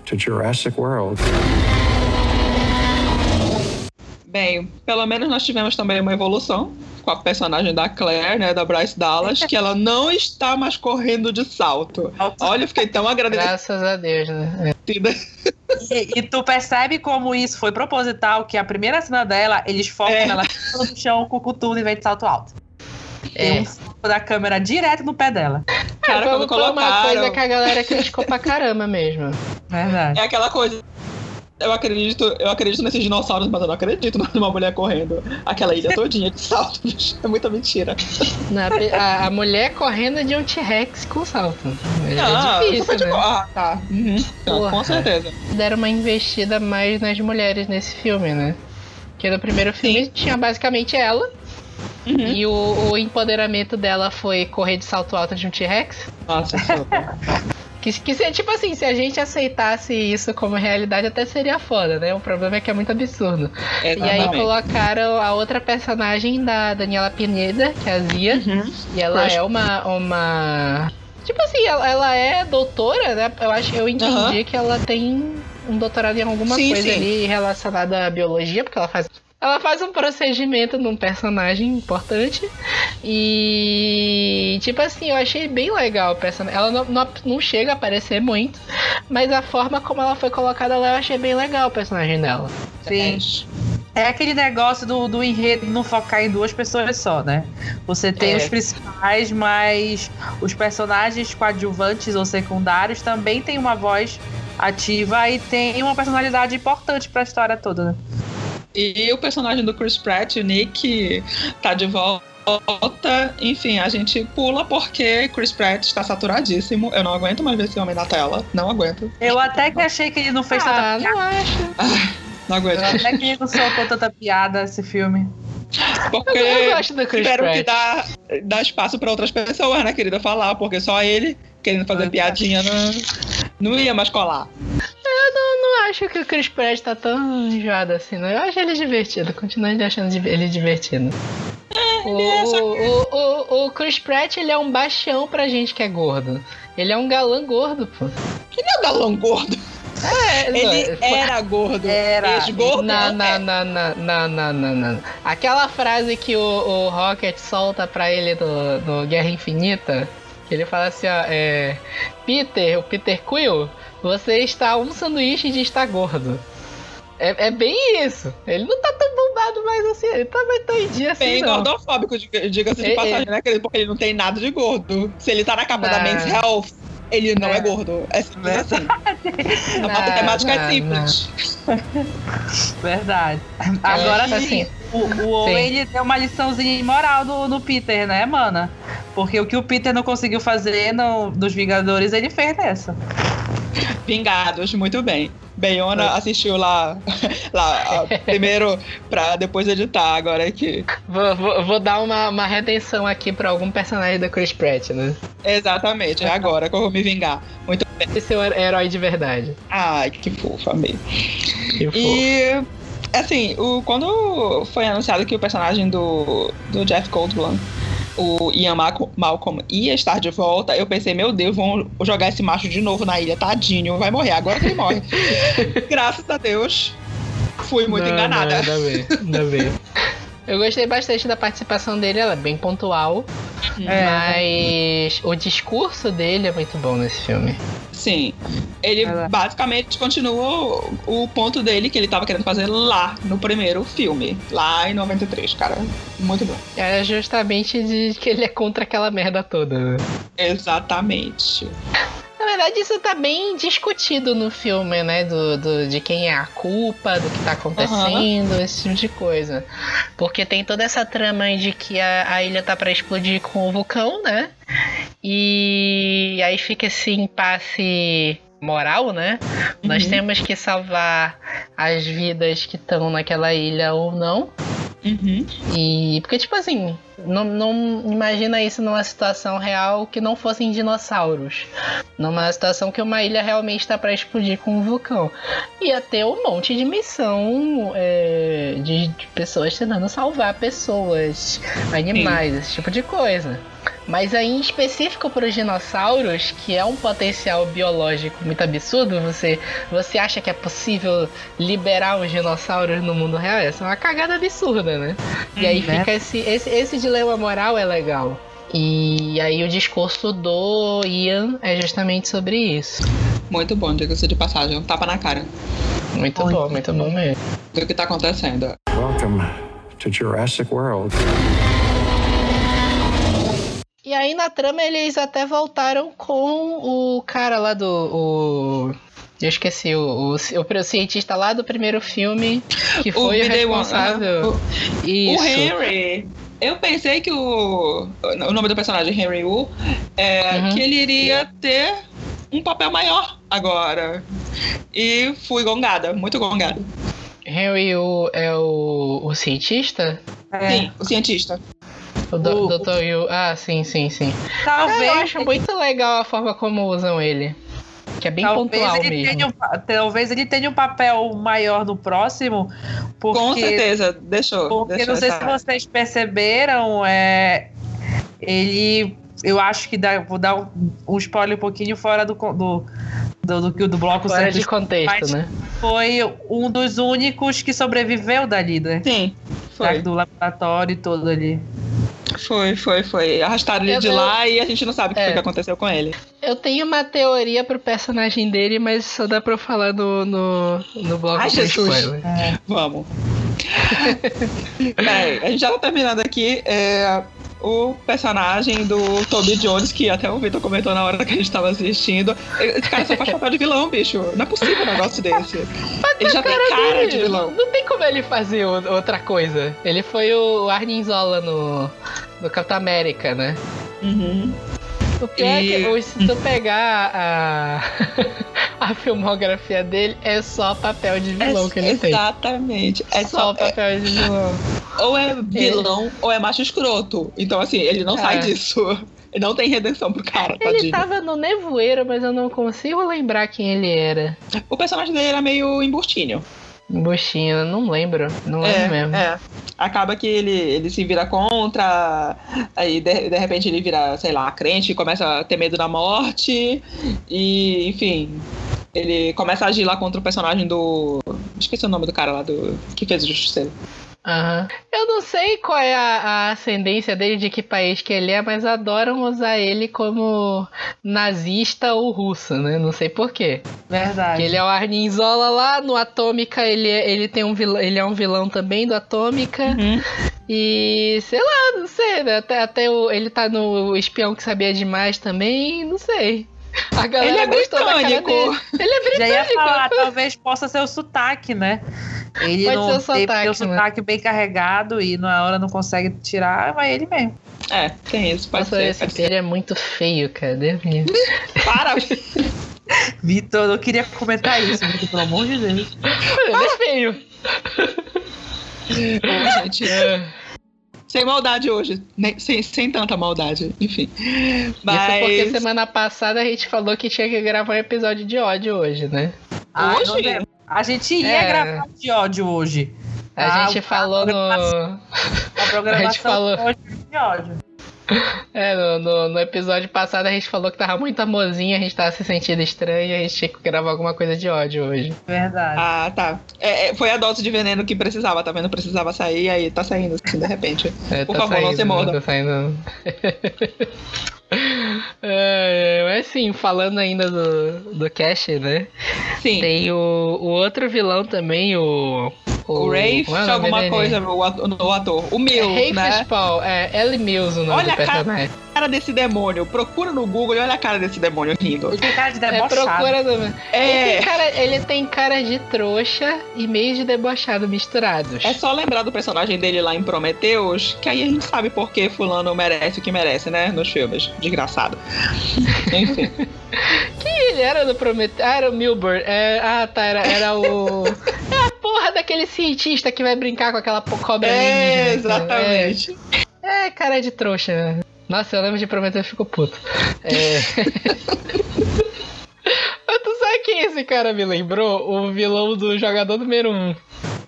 to Jurassic World. Bem, pelo menos nós tivemos também uma evolução com a personagem da Claire, né? Da Bryce Dallas, que ela não está mais correndo de salto. Olha, eu fiquei tão agradecida. Graças a Deus, né? E, e tu percebe como isso foi proposital, que a primeira cena dela, eles focam É. nela no chão com coturno em vez de salto alto. É. Um foco da câmera direto no pé dela. Cara, Foi- quando foi uma colocaram. coisa que a galera criticou pra caramba mesmo. Verdade. É aquela coisa. Eu acredito, eu acredito nesses dinossauros, mas eu não acredito numa mulher correndo aquela ilha todinha de salto. bicho. É muita mentira. Na- a, a mulher correndo de um T-Rex com salto. É, Ah, difícil, né? Ah, tá. Uhum. Porra. com certeza. Deram uma investida mais nas mulheres nesse filme, né? Porque no primeiro filme tinha basicamente ela. Uhum. E o, o empoderamento dela foi correr de salto alto de um T-Rex. Nossa. Que, que se- tipo assim, se a gente aceitasse isso como realidade, até seria foda, né? O problema é que é muito absurdo. E aí colocaram a outra personagem da Daniela Pineda, que é a Zia. Uhum. E ela é uma, uma. Tipo assim, ela, ela é doutora, né? Eu acho eu entendi Aham. que ela tem um doutorado em alguma Sim, coisa sim. ali relacionada à biologia, porque ela faz. Ela faz um procedimento num personagem importante. E tipo assim, eu achei bem legal o personagem. Ela não, não, não chega a aparecer muito, mas a forma como ela foi colocada lá eu achei bem legal o personagem dela. Sim. É aquele negócio do, do enredo não focar em duas pessoas só, né? Você tem É. os principais, mas os personagens coadjuvantes ou secundários também têm uma voz ativa e tem uma personalidade importante pra história toda, né? E o personagem do Chris Pratt, o Nick, tá de volta. Enfim, a gente pula porque Chris Pratt está saturadíssimo. Eu não aguento mais ver esse homem na tela. Não aguento. Eu até que achei que ele não fez Ah, tanta não acho. Não aguento. piada. Até que ele não soltou tanta piada esse filme. Porque Eu gosto do Chris que Pratt. dar, dar espaço para outras pessoas, né, querida, falar, porque só ele querendo fazer piadinha não, não ia mais colar. Não acho que o Chris Pratt tá tão enjoado assim, não. Eu acho ele divertido, continuo achando ele divertido. O, é só o, o, o Chris Pratt, ele é um bastião pra gente que é gordo. Ele é um galã gordo, pô. Ele é o galão gordo. É, Ele não, era gordo. Era. Ex-gordo. Não, né? não, não, não, não, não, não, não. Aquela frase que o, o Rocket solta pra ele no, no Guerra Infinita, que ele fala assim, ó, é. Peter, o Peter Quill, você está um sanduíche de estar gordo. É, é bem isso. Ele não tá tão bombado mais assim, ele tá mais tão em dia assim, Bem não. gordofóbico, diga- diga-se de É, passagem, né, querido? Porque ele não tem nada de gordo. Se ele tá na capa da Não. Men's Health, ele não é, É. gordo. É simples assim. A Não, matemática é não, simples. Verdade. Agora sim, assim. O, o Owen ele deu uma liçãozinha moral no, no Peter, né, mana? Porque o que o Peter não conseguiu fazer no, dos Vingadores, ele fez nessa. Vingados, muito bem. Beyona assistiu lá, lá primeiro pra depois editar, agora que. Vou, vou, vou dar uma, uma redenção aqui pra algum personagem da Chris Pratt, né? Exatamente, é agora que eu vou me vingar. Muito bem. Esse é o herói de verdade. Ai, que fofa, amei. Que fofo. E assim, o, quando foi anunciado que o personagem do, do Jeff Goldblum, o Ian Malcolm, ia estar de volta, eu pensei, meu Deus, vão jogar esse macho de novo na ilha, tadinho, vai morrer, agora que ele morre. Graças a Deus, fui muito Não, enganada. Não, ainda bem, ainda bem. Eu gostei bastante da participação dele, ela é bem pontual, É. mas o discurso dele é muito bom nesse filme. Sim. Ele Ela- basicamente continua o, o ponto dele que ele tava querendo fazer lá no primeiro filme, lá em 93, cara. Muito bom. É justamente de que ele é contra aquela merda toda. né? Exatamente. Verdade, isso tá bem discutido no filme, né? Do, do- de quem é a culpa, do que tá acontecendo, esse tipo de coisa. Porque tem toda essa trama de que a, a ilha tá pra explodir com o vulcão, né? E aí fica esse impasse moral, né? Nós temos que salvar as vidas que estão naquela ilha ou não. Uhum. E porque, tipo assim, não, não imagina isso numa situação real que não fossem dinossauros. Numa situação que uma ilha realmente está para explodir com um vulcão. Ia ter um monte de missão é, de, de pessoas tentando salvar pessoas, animais, esse tipo de coisa. Mas aí, em específico para os dinossauros, que é um potencial biológico muito absurdo, você, você acha que é possível liberar os dinossauros no mundo real? Essa é uma cagada absurda, né? E aí Né? fica esse, esse, esse dilema moral é legal. E aí o discurso do Ian é justamente sobre isso. Muito bom, diga-se de passagem. Um tapa na cara Muito Muito bom, muito bom mesmo. do que tá acontecendo. Welcome to Jurassic World. E aí na trama eles até voltaram com o cara lá do. O... Eu esqueci, o, o, o cientista lá do primeiro filme, que O foi o, responsável. O Isso. Henry. Eu pensei que o. O nome do personagem, Henry Wu, é Uhum. que ele iria ter um papel maior agora. E fui gongada, muito gongada. Henry o, é o, o cientista? É, Sim, o cientista. O, do, O- Dr. Yu. Ah, sim, sim, sim. Talvez, Eu acho muito legal a forma como usam ele. Que é bem talvez, pontual ele mesmo. tenha um, talvez ele tenha um papel maior no próximo, porque, Com certeza, deixou. porque deixou não sei essa- se vocês perceberam, é, ele, eu acho que dá, vou dar um, um spoiler um pouquinho fora do do do, do, do, do bloco Fora certo, de contexto, mas- né? foi um dos únicos que sobreviveu dali, né? Sim, foi. Do laboratório e todo ali. Foi, foi, foi. Arrastaram ele Eu- de eu- lá e a gente não sabe o que, É. foi que aconteceu com ele. Eu tenho uma teoria pro personagem dele, mas só dá pra eu falar no, no, no bloco Ai, Jesus. spoiler. Vamos. Bem, a gente já tá terminando aqui. É, o personagem do Toby Jones, que até o Vitor comentou na hora que a gente tava assistindo. Esse cara só faz papel de vilão, bicho. Não é possível um negócio desse. Ele já tem cara de Dele, vilão. Não tem como ele fazer outra coisa. Ele foi o Arnim Zola no, no Capitão América, né? Uhum. O pior é E- que o- se tu pegar a, a filmografia dele, é só papel de vilão que ele tem. Exatamente. É só só, papel de vilão. ou é vilão ou é macho escroto. Então, assim, ele não É. sai disso. Ele não tem redenção pro cara, Ele tadinho. tava no Nevoeiro, mas eu não consigo lembrar quem ele era. O personagem dele era meio embustinho. Buxinha, não lembro. Não lembro mesmo. É. Acaba que ele, ele se vira contra, aí de, de repente ele vira, sei lá, crente, começa a ter medo da morte, e enfim. Ele começa a agir lá contra o personagem do. Esqueci o nome do cara lá do. que fez o Justiceiro. Aham. Eu não sei qual é a, a ascendência dele, de que país que ele é, mas adoram usar ele como nazista ou russo, né? Não sei porquê. Verdade. Que ele é o Arnim Zola lá no Atômica, ele, é- ele tem um vilão, ele é um vilão também do Atômica. E sei lá, não sei, né? Até, até o, ele tá no Espião que Sabia Demais também, não sei. A galera Ele é gostou da cara britânico. Ele é Já ia britânico. falar, talvez possa ser o sotaque, né? Ele Pode não ser o tem, sotaque, tem o né? sotaque bem carregado e na hora não consegue tirar, vai ele mesmo. É, tem isso, pode Nossa, ser. esse Pode ser. ele é muito feio, cara. Para! Vitor, eu queria comentar isso, Vitor, pelo amor de Deus. Ele é feio. Ô, gente, É. sem maldade hoje. Nem- sem, sem tanta maldade, enfim. Isso Mas. porque semana passada a gente falou que tinha que gravar um episódio de ódio hoje, né? Ai, Hoje? Não. A gente ia É. gravar de ódio hoje. A Ah, gente a falou no, A programação falou. hoje de ódio. é, no, no- no episódio passado, a gente falou que tava muito amorzinho, a gente tava se sentindo estranho e a gente tinha que gravar alguma coisa de ódio hoje. Verdade. Ah, tá. É, é, foi a dose de veneno que precisava, tá vendo? Precisava sair, aí tá saindo assim, de repente. É, Por tá favor, não saindo, se morda. Tá saindo. É, mas sim, falando ainda do, do Cash, né? Sim. Tem o, o outro vilão também, o. O Rafe, como é o alguma dele? coisa, o ator, o. O Mills, É Rafe né? Spall, é Ellie Mills o nome Olha do a cara- personagem. cara desse demônio. Procura no Google e olha a cara desse demônio rindo. Ele tem cara de É, debochado. procura também. Ele, É, tem cara, ele tem cara de trouxa e meio de debochado misturados. é só lembrar do personagem dele lá em Prometheus, que aí a gente sabe por que fulano merece o que merece, né? Nos filmes. Desgraçado. Enfim. Ele era do Prometeu. Ah, era o Milburn. É, ah, tá. Era, era o. Porra daquele cientista que vai brincar com aquela cobra É, alienígena. exatamente. É, é, cara de trouxa. né? Nossa, eu lembro de Prometeu e fico puto. É. Mas tu sabe quem esse cara me lembrou? O vilão do jogador número 1. Um.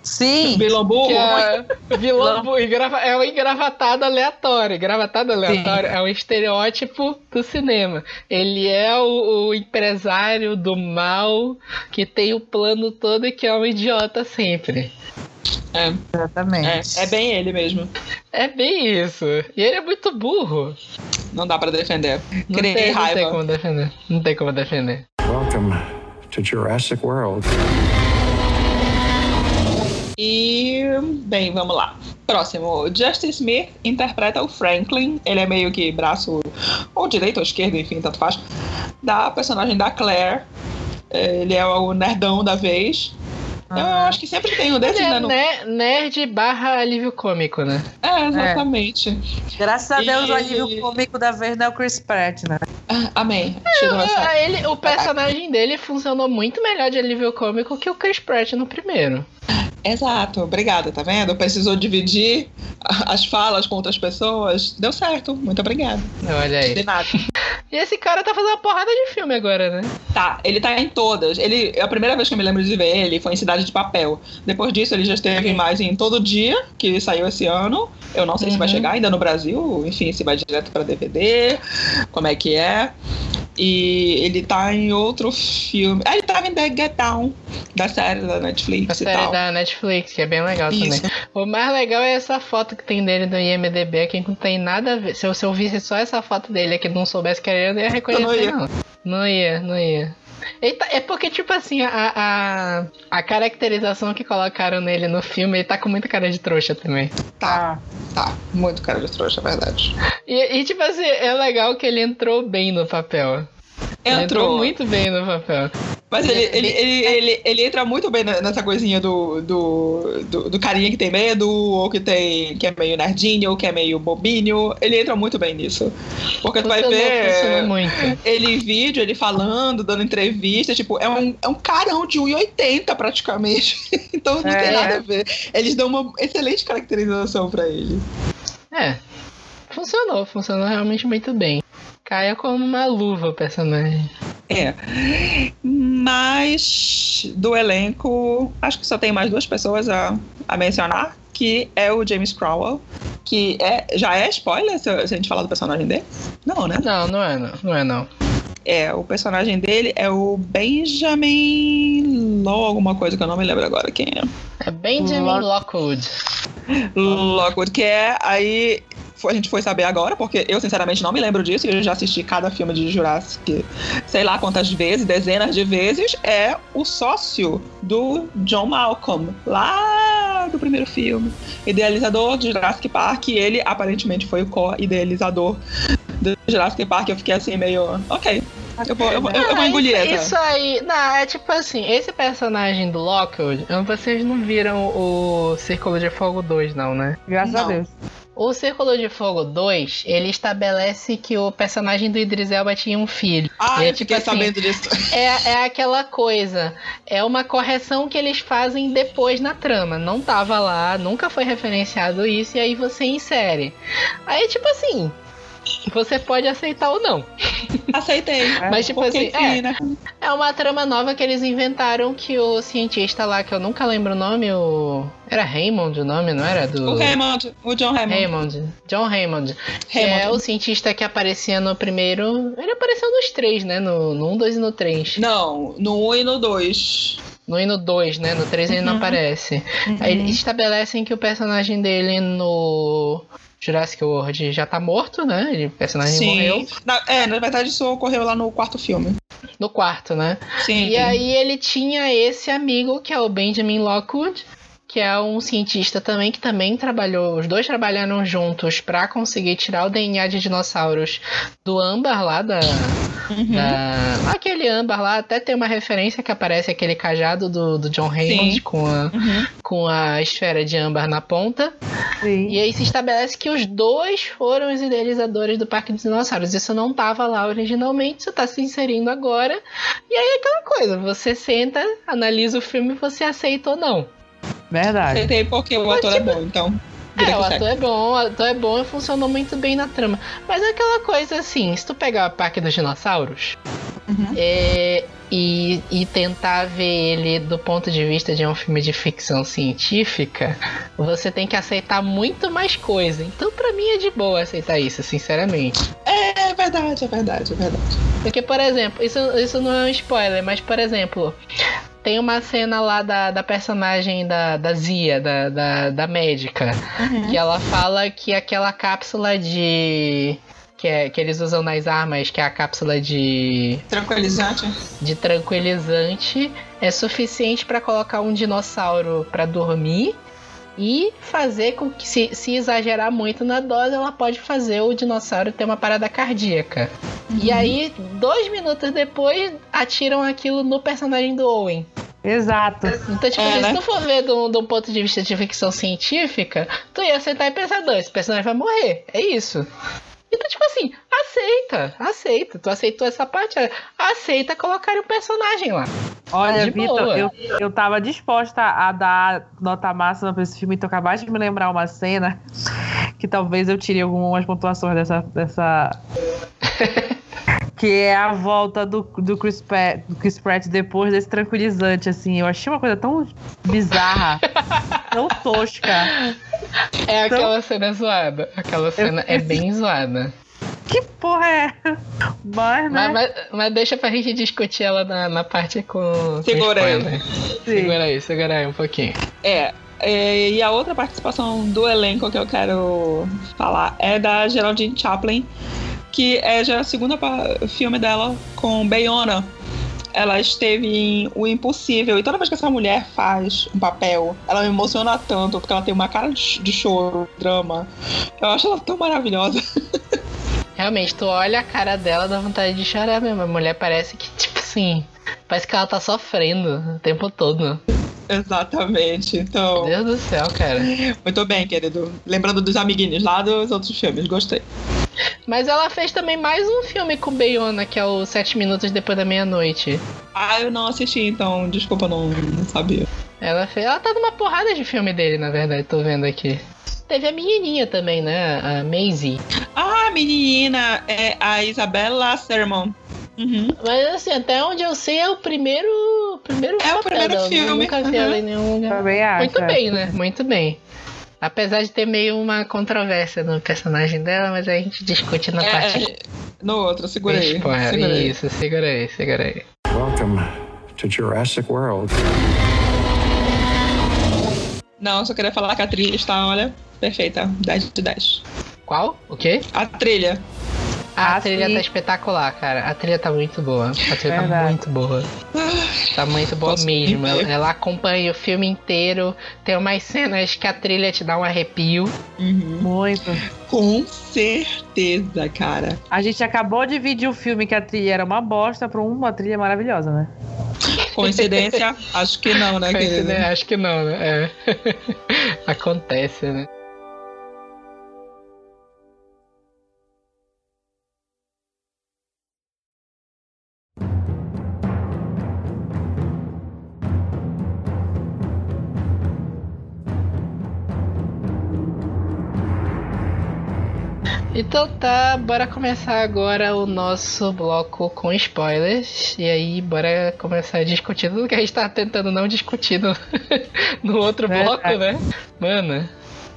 Sim. Vilão burro. Que é vilão bu- engrava- é um engravatado aleatório. Engravatado aleatório é um estereótipo do cinema. Ele é o, o empresário do mal que tem o plano todo e que é um idiota sempre. É, Exatamente. é, é bem ele mesmo. É bem isso. E ele é muito burro. Não dá pra defender. Não Criei tem, não tem raiva. como defender. Não tem como defender. Welcome to Jurassic World. E, bem, vamos lá. Próximo, Justin Smith interpreta o Franklin. Ele é meio que braço ou direito ou esquerdo, enfim, tanto faz. Da personagem da Claire. Ele é o nerdão da vez. Eu Ah. acho que sempre tem um desses, Ele né? é no- ne- nerd barra alívio cômico, né? É, exatamente. Graças a Deus, E- o alívio cômico da vez não é o Chris Pratt, né? Ah, Amém. Essa- Ah, ele, o personagem dele funcionou muito melhor de alívio cômico que o Chris Pratt no primeiro. Exato, obrigada, tá vendo? Precisou dividir as falas com outras pessoas. Deu certo, muito obrigada. Olha aí. De nada. E esse cara tá fazendo uma porrada de filme agora, né? Tá, ele tá em todas. Ele, a primeira vez que eu me lembro de ver ele foi em Cidade de Papel. Depois disso, ele já esteve mais em Todo Dia, que saiu esse ano. Eu não sei se vai Uhum. chegar ainda no Brasil, enfim, se vai direto pra DVD, como é que é. E ele tá em outro filme. Ah, ele tava em The Get Down, da série da Netflix A e série tal. da Netflix, que é bem legal Isso. também. O mais legal é essa foto que tem dele no IMDB, que não tem nada a ver. Se eu, se eu visse só essa foto dele aqui não soubesse que era ele, eu não ia reconhecer, Eu não ia. não. Não ia, não ia. Tá- é porque, tipo assim, a, a, a caracterização que colocaram nele no filme, ele tá com muita cara de trouxa também. Tá, tá. Muito cara de trouxa, é verdade. E, e, tipo assim, é legal que ele entrou bem no papel. Entrou Entrou. muito bem no papel. Mas ele, ele, ele, ele, ele entra muito bem ne- nessa coisinha do, do, do, do carinha que tem medo, ou que tem que é meio nerdinho, ou que é meio bobinho. Ele entra muito bem nisso. Porque tu vai funcionou ver muito. ele em vídeo, ele falando, dando entrevista, tipo, é um, é um carão de 1,80 praticamente. então não É. tem nada a ver. Eles dão uma excelente caracterização pra ele. É. Funcionou, funcionou realmente muito bem. Caia como uma luva o personagem. É. Mas do elenco, acho que só tem mais duas pessoas a, a mencionar, que é o James Crowell, que é, já é spoiler se, a gente falar do personagem dele? Não, né? Não, não é não. Não é não. É, o personagem dele é o Benjamin Law, alguma coisa que eu não me lembro agora quem é. É Benjamin Lock- Lockwood. Lockwood, que é aí a gente foi saber agora, porque eu sinceramente não me lembro disso, e eu já assisti cada filme de Jurassic, sei lá quantas vezes, dezenas de vezes, é o sócio do John Malcolm, lá do primeiro filme. Idealizador de Jurassic Park, e ele aparentemente foi o co-idealizador do Jurassic Park. Eu fiquei assim, meio, ok. Eu vou, eu vou, eu- eu vou Ah, engolir isso, essa. isso aí. Não, é tipo assim, esse personagem do Lockwood, vocês não viram o Círculo de Fogo 2, não, né? Graças a Não. Deus. O Círculo de Fogo 2, ele estabelece que o personagem do Idris Elba tinha um filho. Ah, é eu tipo fiquei assim, sabendo disso. É, é aquela coisa. É uma correção que eles fazem depois na trama. Não tava lá, nunca foi referenciado isso, e aí você insere. Aí, tipo assim. Você pode aceitar ou não. Aceitei. Mas, tipo assim, é. né? É uma trama nova que eles inventaram que o cientista lá, que eu nunca lembro o nome, o. Era Raymond o nome, não era? Do. O Raymond, o John Raymond. Raymond. John Raymond. Que é Raymond. o cientista que aparecia no primeiro. Ele apareceu nos três, né? No, no 1, 2 e no 3. Não, no 1 e no 2. No e no 2, né? No 3 ele não Uhum. aparece. Aí eles estabelecem que o personagem dele no Jurassic World já tá morto, né? Ele, o personagem morreu. Na, é, na verdade isso ocorreu lá no quarto filme. No quarto, né? Sim. E aí ele tinha esse amigo que é o Benjamin Lockwood, que é um cientista também que também trabalhou, os dois trabalharam juntos para conseguir tirar o DNA de dinossauros do âmbar lá da, Uhum. da- aquele âmbar lá, até tem uma referência que aparece aquele cajado do, do John Raymond Sim. com a, Uhum. com a esfera de âmbar na ponta. Sim. E aí se estabelece que os dois foram os idealizadores do Parque dos Dinossauros. Isso não estava lá originalmente, isso está se inserindo agora. E aí é aquela coisa, você senta, analisa o filme e você aceita ou não. Verdade. Aceitei porque o ator é bom, então. É, o segue. ator é bom, o ator é bom e funcionou muito bem na trama. Mas é aquela coisa assim, se tu pegar o Parque dos Dinossauros Uhum. é, e, e tentar ver ele do ponto de vista de um filme de ficção científica, você tem que aceitar muito mais coisa. Então pra mim é de boa aceitar isso, sinceramente. É verdade, é verdade, é verdade. Porque, por exemplo, isso, isso não é um spoiler, mas, por exemplo, tem uma cena lá da, da personagem da, da Zia, da, da, da médica, que ela fala que aquela cápsula de. Que, é, que eles usam nas armas, que é a cápsula de, Tranquilizante. de tranquilizante, é suficiente para colocar um dinossauro para dormir e fazer com que, se, se exagerar muito na dose, ela pode fazer o dinossauro ter uma parada cardíaca. E aí, dois minutos depois, atiram aquilo no personagem do Owen. Exato. Então, tipo, É, assim, né? se tu for ver de um, de um ponto de vista de ficção científica, tu ia sentar e pensar, não, esse personagem vai morrer. É isso. Então, tipo assim, aceita, aceita. Tu aceitou essa parte, aceita colocar o personagem lá. Olha, Vitor, eu, eu tava disposta a dar nota máxima pra esse filme, então acabaste de me lembrar uma cena que talvez eu tire algumas pontuações dessa. dessa... que é a volta do, do, Chris Pratt, do Chris Pratt depois desse tranquilizante, assim. Eu achei uma coisa tão bizarra, tão tosca. É Então- aquela cena zoada. Aquela cena é bem zoada. Que porra é? Mas, né? Mas, mas, mas deixa pra gente discutir ela na, na parte com. com Segura aí. spoiler. Sim. Segura aí, segura aí um pouquinho. É, é, e a outra participação do elenco que eu quero falar é da Geraldine Chaplin, que é já a segunda filme dela com Bayona. Ela esteve em O Impossível, e toda vez que essa mulher faz um papel, ela me emociona tanto, porque ela tem uma cara de ch- de choro, drama. Eu acho ela tão maravilhosa. Realmente, tu olha a cara dela, dá vontade de chorar mesmo. A mulher parece que, tipo assim. Parece que ela tá sofrendo o tempo todo. Exatamente. Meu Então, Deus do céu, cara. muito bem, querido. Lembrando dos amiguinhos lá dos outros filmes, gostei. Mas ela fez também mais um filme com Bayona, que é o Sete Minutos Depois da Meia-Noite. Ah, eu não assisti, então, desculpa, não, não sabia. Ela fez. Ela tá numa porrada de filme dele, na verdade, tô vendo aqui. Teve a menininha também, né? A Maisie. Ah, menina, é a Isabella Sermon. Uhum. Mas assim, até onde eu sei é o primeiro. Primeiro É o papel primeiro dela. Eu filme, Nunca vi uhum. ela em nenhum lugar. Também acho. Muito bem, né? Muito bem. Apesar de ter meio uma controvérsia no personagem dela, mas a gente discute na É, parte. é, no outro, segura aí. Spoiler. Segura aí. Isso, segura aí, segura aí. Welcome to Jurassic World. Não, só queria falar que a trilha está, olha, perfeita. 10 de 10. Qual? O quê? A trilha. A Ah, trilha tá espetacular, cara. A trilha tá muito boa. A trilha tá Verdade. muito boa. Tá muito boa Posso mesmo. Ela, ela acompanha o filme inteiro. Tem umas cenas que a trilha te dá um arrepio. Uhum. Muito. Com certeza, cara. A gente acabou de dividir o filme que a trilha era uma bosta pra uma trilha maravilhosa, né? Coincidência? Acho que não, né, querido? Né? Acho que não, né? É. Acontece, né? Então tá, bora começar agora o nosso bloco com spoilers. E aí, bora começar a discutir tudo que a gente tá tentando não discutir no, no outro bloco, né? Mano,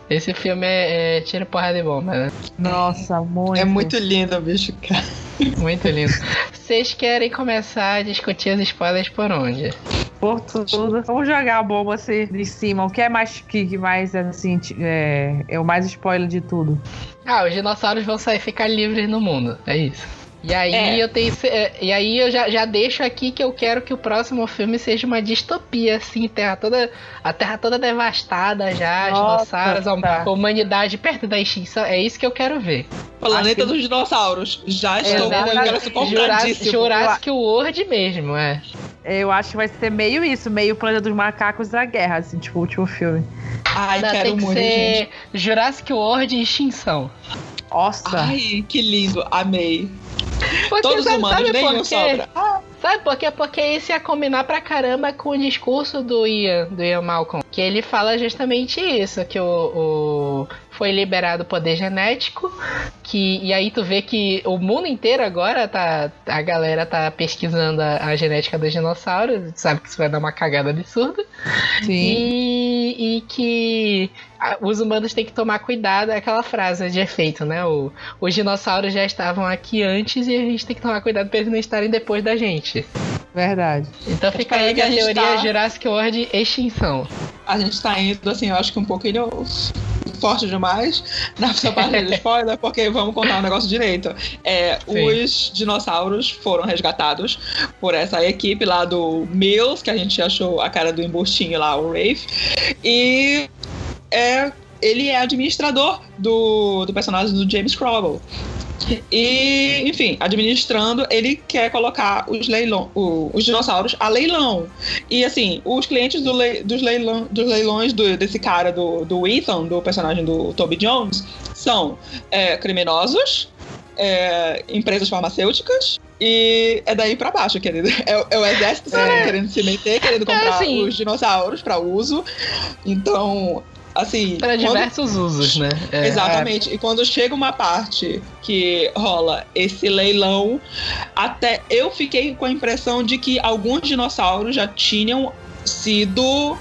esse filme é, é tiro porrada e bomba, né? Nossa, muito. É muito lindo, bicho, cara. Muito lindo. Vocês querem começar a discutir os spoilers por onde? Por tudo. Vamos jogar a bomba assim de cima. O que é mais que, que mais assim é, é o mais spoiler de tudo? Ah, os dinossauros vão sair e ficar livres no mundo. É isso. E aí É. eu tenho. é, E aí eu já, já deixo aqui que eu quero que o próximo filme seja uma distopia, assim, terra toda. A terra toda devastada já, Nossa, dinossauros, a tá. a humanidade perto da extinção. É isso que eu quero ver. Planeta Acho que- dos dinossauros. Já estou com o ingresso Jurassic, compradíssimo. Jurassic World mesmo, é. Eu acho que vai ser meio isso, meio Planeta dos Macacos da Guerra, assim, tipo, o último filme. Ai, Não, quero tem que muito, ser gente. Jurassic World e extinção. Nossa. Ai, que lindo. Amei. Porque Todos sabe- humanos, sabe por nenhum sobra. Sabe por quê? Porque isso ia combinar pra caramba com o discurso do Ian, do Ian Malcolm. Que ele fala justamente isso, que o, o- foi liberado o poder genético, que e aí tu vê que o mundo inteiro agora tá a galera tá pesquisando a, a genética dos dinossauros, sabe que isso vai dar uma cagada absurda. Sim. E, e que ah, os humanos têm que tomar cuidado, é aquela frase de efeito, né? O, os dinossauros já estavam aqui antes e a gente tem que tomar cuidado pra eles não estarem depois da gente. Verdade. Então fica aí que a a teoria tá- Jurassic World extinção. A gente tá indo, assim, eu acho que um pouquinho forte demais nessa parte de spoiler, porque vamos contar um negócio direito. É, os dinossauros foram resgatados por essa equipe lá do Mills, que a gente achou a cara do embustinho lá, o Rafe. E é, ele é administrador do, do personagem do James Cromwell. E, enfim, administrando, ele quer colocar os, leilão, o- os dinossauros a leilão. E assim, os clientes do lei- dos, leilão, dos leilões do- desse cara, do, do Ethan, do personagem do Toby Jones, são é, criminosos, é, empresas farmacêuticas. E é daí pra baixo, querido. É, o- é o exército É. querendo se meter, querendo comprar assim. os dinossauros pra uso. Então, assim. Para quando- diversos usos, né? É. Exatamente. E quando chega uma parte que rola esse leilão, até eu fiquei com a impressão de que alguns dinossauros já tinham sido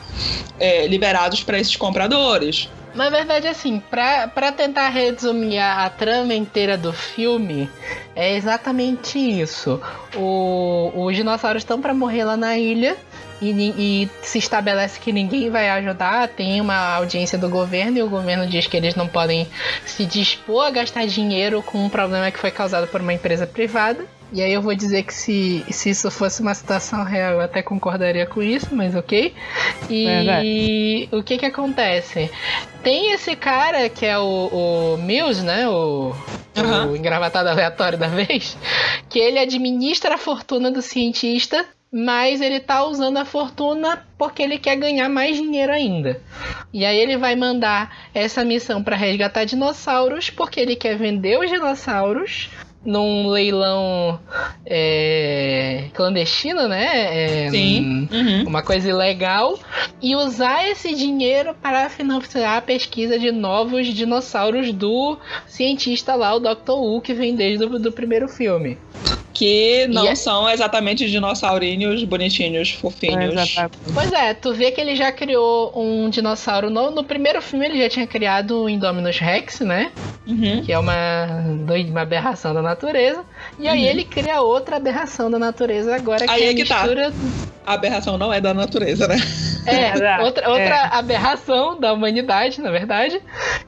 é, liberados para esses compradores. Na verdade, assim, pra tentar resumir a, a trama inteira do filme, é exatamente isso. O, os dinossauros estão pra morrer lá na ilha. E, e se estabelece que ninguém vai ajudar, tem uma audiência do governo e o governo diz que eles não podem se dispor a gastar dinheiro com um problema que foi causado por uma empresa privada. E aí eu vou dizer que se, se isso fosse uma situação real, eu até concordaria com isso, mas ok. E o que que acontece? Tem esse cara que é o, o Mills, né? O, Aham. o engravatado aleatório da vez. Que ele administra a fortuna do cientista, mas ele tá usando a fortuna porque ele quer ganhar mais dinheiro ainda. E aí ele vai mandar essa missão para resgatar dinossauros, porque ele quer vender os dinossauros num leilão é, clandestino, né? É, Sim. Uhum. uma coisa ilegal e usar esse dinheiro para financiar a pesquisa de novos dinossauros do cientista lá, o Dr. Wu, que vem desde o do primeiro filme. Que não é- são exatamente dinossaurinhos bonitinhos, fofinhos. Exatamente. Pois é, tu vê que ele já criou um dinossauro novo. No primeiro filme ele já tinha criado o Indominus Rex, né? Uhum. Que é uma, uma aberração da natureza. E aí Uhum. ele cria outra aberração da natureza agora, que Aí é a é que tá. mistura A aberração não é da natureza, né? É, outra, outra aberração da humanidade, na verdade,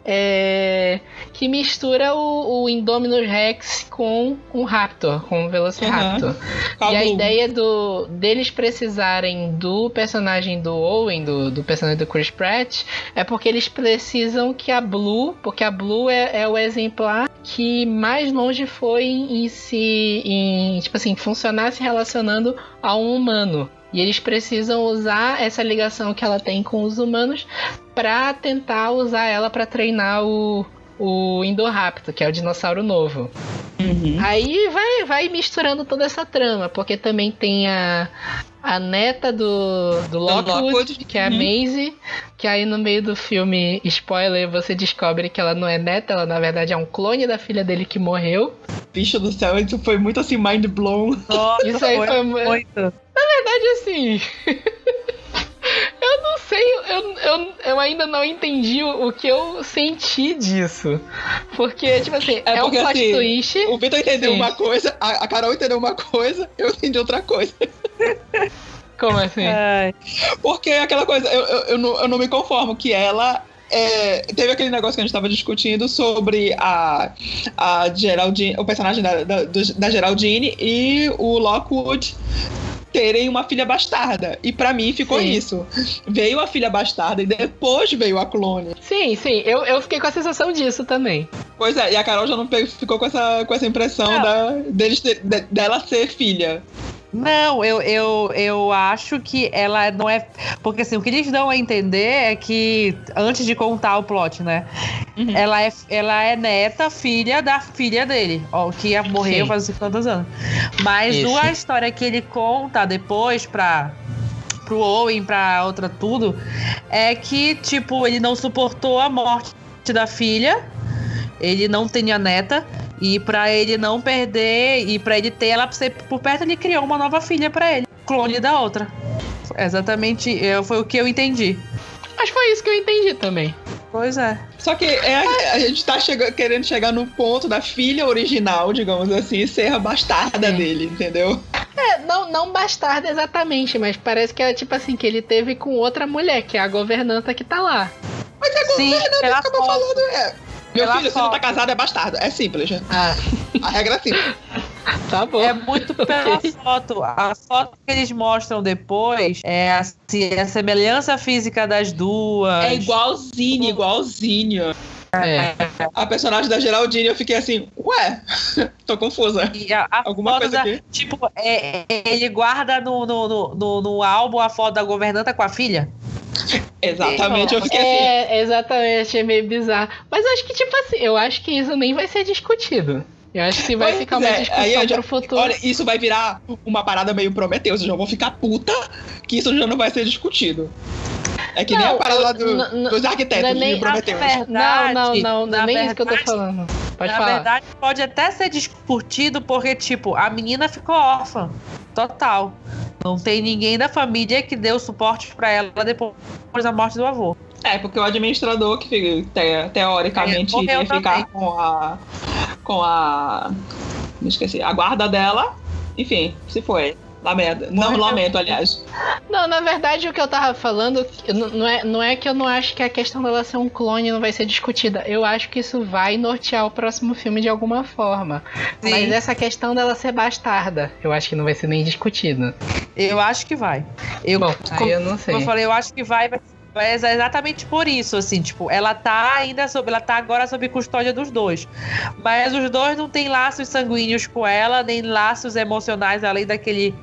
é, que mistura o, o Indominus Rex com um Raptor, com um Velociraptor. E a ideia do, deles precisarem do personagem do Owen, do, do personagem do Chris Pratt, é porque eles precisam que a Blue, porque a Blue é, é o exemplar que mais longe foi em se, em, tipo assim, funcionar se relacionando a um humano. E eles precisam usar essa ligação que ela tem com os humanos pra tentar usar ela pra treinar o, o Indoraptor, que é o dinossauro novo. Uhum. Aí vai, vai misturando toda essa trama, porque também tem a, a neta do, do Lockwood, Lockwood, que é a uhum. Maisie, que aí no meio do filme, spoiler, você descobre que ela não é neta, ela na verdade é um clone da filha dele que morreu. Bicho do céu, isso foi muito assim, mind blown. Nossa, Isso aí foi mu- muito. Na verdade, assim. eu não sei, eu, eu, eu ainda não entendi o, o que eu senti disso. Porque, tipo assim, é, É um plot assim, twist. O Vitor entendeu Sim. uma coisa, a, a Carol entendeu uma coisa, eu entendi outra coisa. Como assim? Ai, Porque aquela coisa, eu, eu, eu, não, eu não me conformo que ela é, teve aquele negócio que a gente estava discutindo sobre a, a Geraldine, o personagem da, da, da Geraldine e o Lockwood terem uma filha bastarda. E pra mim ficou Sim. isso. Veio a filha bastarda e depois veio a clone. Sim, sim, eu, eu fiquei com a sensação disso também. Pois é, e a Carol já não pe- ficou com essa, com essa impressão Não. da, deles ter- de- dela ser filha. Não, eu, eu, eu acho que ela não é. Porque assim, o que eles dão a entender é que, antes de contar o plot, né? Uhum. Ela, é, ela é neta, filha da filha dele, ó, que morreu Sim. faz quantos anos. Mas Isso. a história que ele conta depois pra. Pro Owen, pra outra tudo, é que, tipo, ele não suportou a morte da filha, ele não tinha neta, e pra ele não perder, e pra ele ter ela por ser por perto, ele criou uma nova filha pra ele, clone da outra. Exatamente, é, foi o que eu entendi. Mas foi isso que eu entendi também. Pois é. Só que é, a gente tá chega- querendo chegar no ponto da filha original, digamos assim, ser a bastarda Sim. dele, entendeu? É, não, não bastarda exatamente, mas parece que é tipo assim, que ele teve com outra mulher, que é a governanta que tá lá. Mas é Sim, acabou falando, é. Meu filho, se não tá foto. casado, é bastardo. É simples, né? Ah, A regra é simples. tá bom. É muito pela foto. A foto que eles mostram depois é assim, a semelhança física das duas. É igualzinho, igualzinho. É. A personagem da Geraldine, eu fiquei assim, ué, tô confusa. E a, a Alguma foto coisa da- aqui? Tipo, é, é- ele guarda no, no, no, no álbum a foto da governanta com a filha. Exatamente, eu fiquei assim. É, exatamente, achei meio bizarro. Mas eu acho que, tipo assim, eu acho que isso nem vai ser discutido. Eu acho que vai Pois ficar uma é, discussão já- pro futuro. Olha, isso vai virar uma parada meio Prometeus. Eu já vou ficar puta que isso já não vai ser discutido. É que nem Não, a parada lá do- dos não arquitetos é nem de Prometeus. a- Não, não, não, não Na é nem isso que eu tô verdade- falando. Pode Na falar. verdade, pode até ser discutido porque, tipo, a menina ficou órfã. Total. Não tem ninguém da família que deu suporte pra ela depois da morte do avô. É, porque o administrador que fica- te- teoricamente É, iria ficar também. com a. com a. me esqueci, a guarda dela. Enfim, se foi. Lamento. Não lamento, aliás. Não, na verdade o que eu tava falando não- é, não é que eu não acho que a questão dela ser um clone não vai ser discutida. Eu acho que isso vai nortear o próximo filme de alguma forma. Sim. Mas essa questão dela ser bastarda, eu acho que não vai ser nem discutida. Eu acho que vai. Eu, Bom, como, aí eu não sei. como eu falei, eu acho que vai, vai vai exatamente por isso, assim, tipo, ela tá ainda sob, ela tá agora sob custódia dos dois. Mas os dois não têm laços sanguíneos com ela, nem laços emocionais além daquele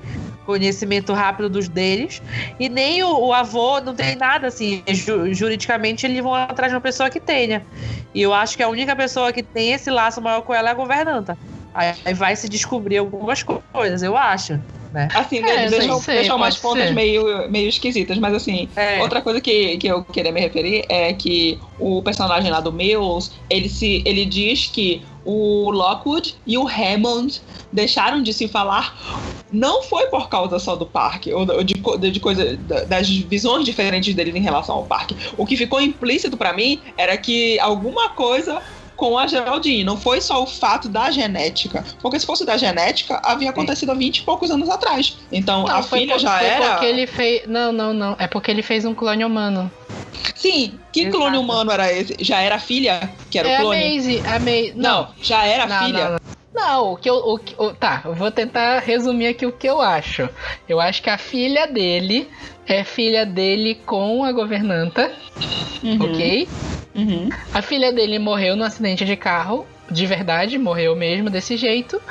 conhecimento rápido dos deles. E nem o, o avô não tem nada assim, ju- juridicamente eles vão atrás de uma pessoa que tenha. E eu acho que a única pessoa que tem esse laço maior com ela é a governanta. Aí vai se descobrir algumas coisas, eu acho. Né? Assim, É, deixa, não sei, deixa umas pontas ser. meio, meio esquisitas, mas assim, É. outra coisa que, que eu queria me referir é que o personagem lá do Mills, ele, se, ele diz que o Lockwood e o Hammond deixaram de se falar não foi por causa só do parque, ou de, de coisa, da- das visões diferentes deles em relação ao parque. O que ficou implícito pra mim era que alguma coisa com a Geraldine. Não foi só o fato da genética. Porque se fosse da genética, havia acontecido há 20 e poucos anos atrás. Então Não, a filha por- já foi era. Porque ele fez. Não, não, não. É porque ele fez um clone humano. Sim, que Exato. clone humano era esse? Já era a filha? Que era é o a clone? Maisie. A Maisie. Não, Não. já era a Não, filha. não, não. O que eu. O, o- tá, eu vou tentar resumir aqui o que eu acho. Eu acho que a filha dele é filha dele com a governanta, Uhum, ok? uhum. A filha dele morreu num acidente de carro, de verdade, morreu mesmo desse jeito.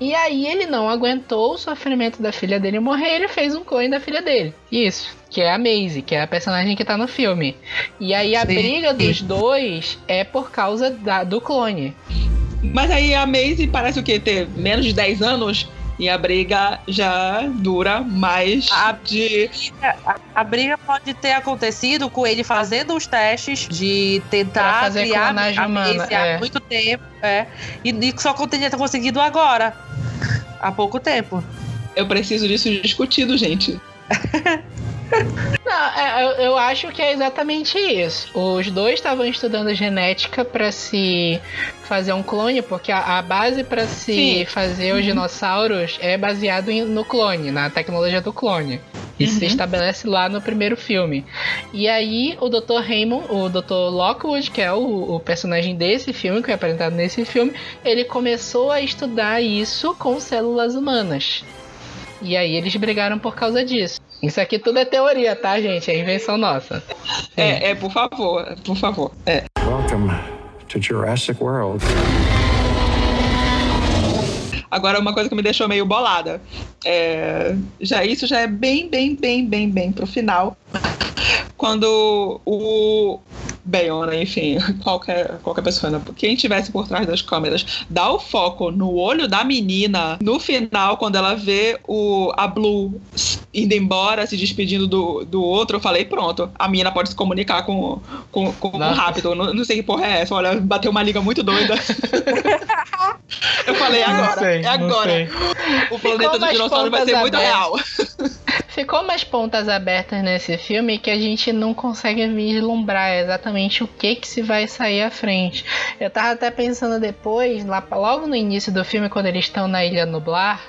E aí ele não aguentou o sofrimento da filha dele morrer, ele fez um clone da filha dele. Isso. Que é a Maisie, que é a personagem que tá no filme. E aí a Sim. briga dos dois é por causa da- do clone. Mas aí a Maisie parece o quê? Ter menos de 10 anos e a briga já dura mais A- de. A briga pode ter acontecido com ele fazendo os testes de tentar fazer criar a humana, é. há muito tempo, é, e, e só teria conseguido agora, há pouco tempo. Eu preciso disso discutido, gente. É, eu, eu acho que é exatamente isso. Os dois estavam estudando genética pra se fazer um clone, porque a, a base pra se Sim. fazer os dinossauros é baseado em- no clone, na tecnologia do clone. Isso se Uhum. estabelece lá no primeiro filme. E aí o Dr. Raymond, o Dr. Lockwood, que é o, o personagem desse filme, que é apresentado nesse filme, ele começou a estudar isso com células humanas. E aí eles brigaram por causa disso. Isso aqui tudo é teoria, tá, gente? É invenção nossa. É, é, por favor, por favor. É. Welcome to Jurassic World. Agora, uma coisa que me deixou meio bolada. É, já, isso já é bem, bem, bem, bem, bem pro final. Quando o Bayona, enfim, qualquer, qualquer pessoa, né? quem estivesse por trás das câmeras, dá o foco no olho da menina no final, quando ela vê o, a Blue indo embora, se despedindo do, do outro, eu falei, pronto, a menina pode se comunicar com, com, com Nossa. rápido. Não, não sei que porra é essa, olha, bateu uma liga muito doida. eu falei, Não agora, sei, é não agora. sei. O planeta dos dinossauros vai ser muito real. Ficou umas pontas abertas nesse filme que a gente não consegue vislumbrar exatamente o que que se vai sair à frente. Eu tava até pensando depois, lá logo no início do filme, quando eles estão na Ilha Nublar,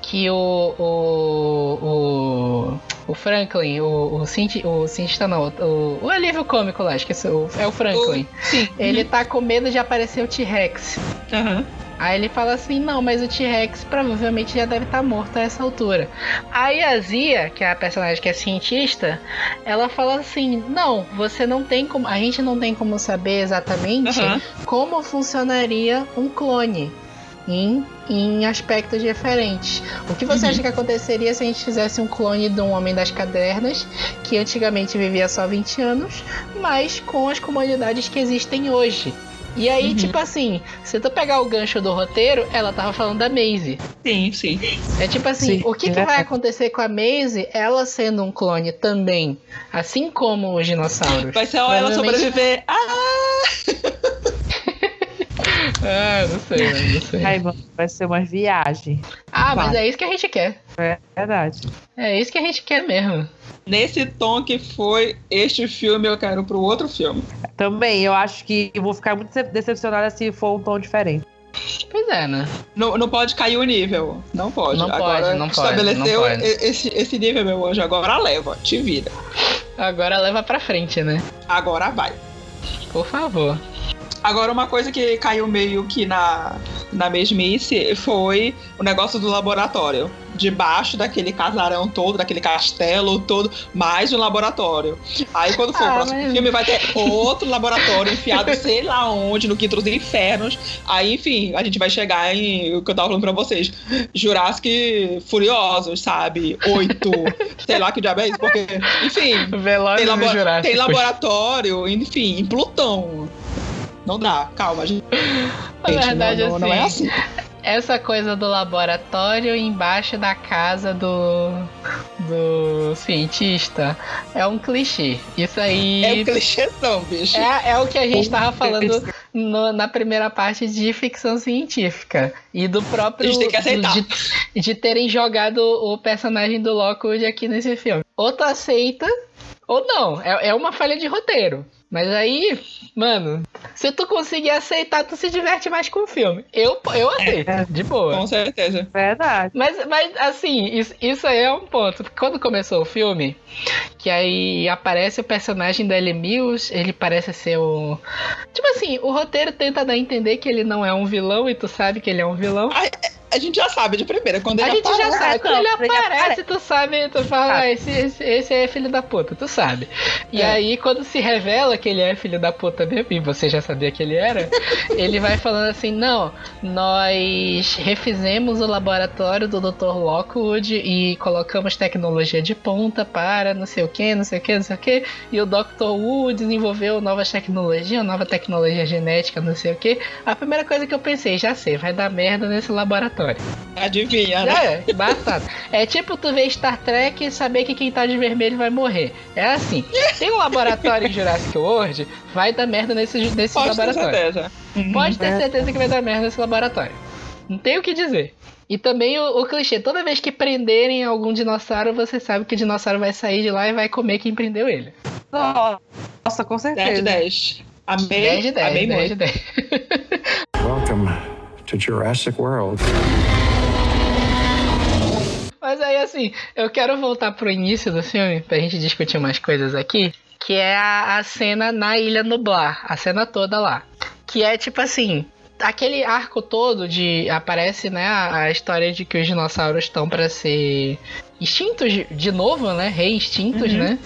que o o, o, o Franklin, o, o, cienti, o cientista não, o, o alívio cômico lá, acho que é o, é o Franklin. Sim. Ele tá com medo de aparecer o T-Rex. Aham. Aí ele fala assim: não, mas o T-Rex provavelmente já deve estar morto a essa altura. Aí a Zia, que é a personagem que é cientista, ela fala assim: não, você não tem como. A gente não tem como saber exatamente Aham. como funcionaria um clone. Em, em aspectos diferentes. O que você Uhum. acha que aconteceria se a gente fizesse um clone de um homem das cavernas, que antigamente vivia só 20 anos, mas com as comunidades que existem hoje? E aí, Uhum. tipo assim, se tu pegar o gancho do roteiro, ela tava falando da Maisie. Sim, sim. É tipo assim, Sim, o que, que vai acontecer com a Maisie, ela sendo um clone também, assim como os dinossauros? Vai ser ela Provavelmente- sobreviver. Ah! Ah, não sei, mano, não sei. Ai, mano, vai ser uma viagem. Ah, mas Vai. é isso que a gente quer. É verdade. É isso que a gente quer mesmo. Nesse tom que foi este filme, eu quero pro outro filme. Também, eu acho que eu vou ficar muito decep- decepcionada se for um tom diferente. Pois é, né? Não, não pode cair o nível. Não pode. Não pode, agora não pode, estabeleceu não pode. Esse, esse nível, meu anjo. Agora leva, te vira. Agora leva pra frente, né? Agora vai. Por favor. Agora, uma coisa que caiu meio que na, na mesmice foi o negócio do laboratório. Debaixo daquele casarão todo, daquele castelo todo, mais um laboratório. Aí, quando for Ah, o próximo mas- filme, vai ter outro laboratório enfiado, sei lá onde, no quinto dos infernos. Aí, enfim, a gente vai chegar em o que eu tava falando pra vocês: Jurassic Furiosos, sabe? Oito, sei lá que diabo é isso, porque, enfim, Velozes tem, labo- tem laboratório, enfim, em Plutão. Não dá, calma, gente. Na verdade, não, não, não é assim. essa coisa do laboratório embaixo da casa do do cientista é um clichê. Isso aí É um clichêzão, bicho. é, é o que a gente tava falando no- na primeira parte de ficção científica e do próprio A gente tem que aceitar. de, de terem jogado o personagem do Lockwood aqui nesse filme. Ou tu aceita ou não. É, é uma falha de roteiro. Mas aí, mano, se tu conseguir aceitar, tu se diverte mais com o filme. Eu, eu aceito, de boa. Com certeza. Verdade. Mas, mas assim, isso, isso aí é um ponto. Porque Quando começou o filme, que aí aparece o personagem da Ellie Mills, ele parece ser o. Tipo assim, o roteiro tenta dar a entender que ele não é um vilão e tu sabe que ele é um vilão. A gente já sabe de primeira. Quando A ele gente já aparece, sabe, quando ele aparece, tu sabe, tu fala, ah, esse, esse, esse é filho da puta, tu sabe. E É. aí, quando se revela que ele é filho da puta mesmo, e você já sabia que ele era, ele vai falando assim, não, nós refizemos o laboratório do Dr. Lockwood e colocamos tecnologia de ponta para não sei o que, não sei o que, não sei o que, e o Dr. Wu desenvolveu novas tecnologias, nova tecnologia genética, não sei o que. A primeira coisa que eu pensei, já sei, vai dar merda nesse laboratório. Adivinha, né? É, batata. É tipo tu ver Star Trek e saber que quem tá de vermelho vai morrer. É assim. Tem um laboratório em Jurassic World, vai dar merda nesse, nesse Pode ter laboratório. certeza. Uhum. Pode ter É. certeza que vai dar merda nesse laboratório. Não tem o que dizer. E também o, o clichê, toda vez que prenderem algum dinossauro, você sabe que o dinossauro vai sair de lá e vai comer quem prendeu ele. Nossa, com 10 de certeza. 10. Amei, 10 de 10, amei 10 de muito. 10. Welcome to Jurassic World. Mas aí, assim, eu quero voltar pro início do filme pra gente discutir umas coisas aqui. Que é a, a cena na Ilha Nublar, a cena toda lá. Que é tipo assim, aquele arco todo de aparece né a, a história de que os dinossauros estão para ser extintos de, novo, né? Reextintos, né?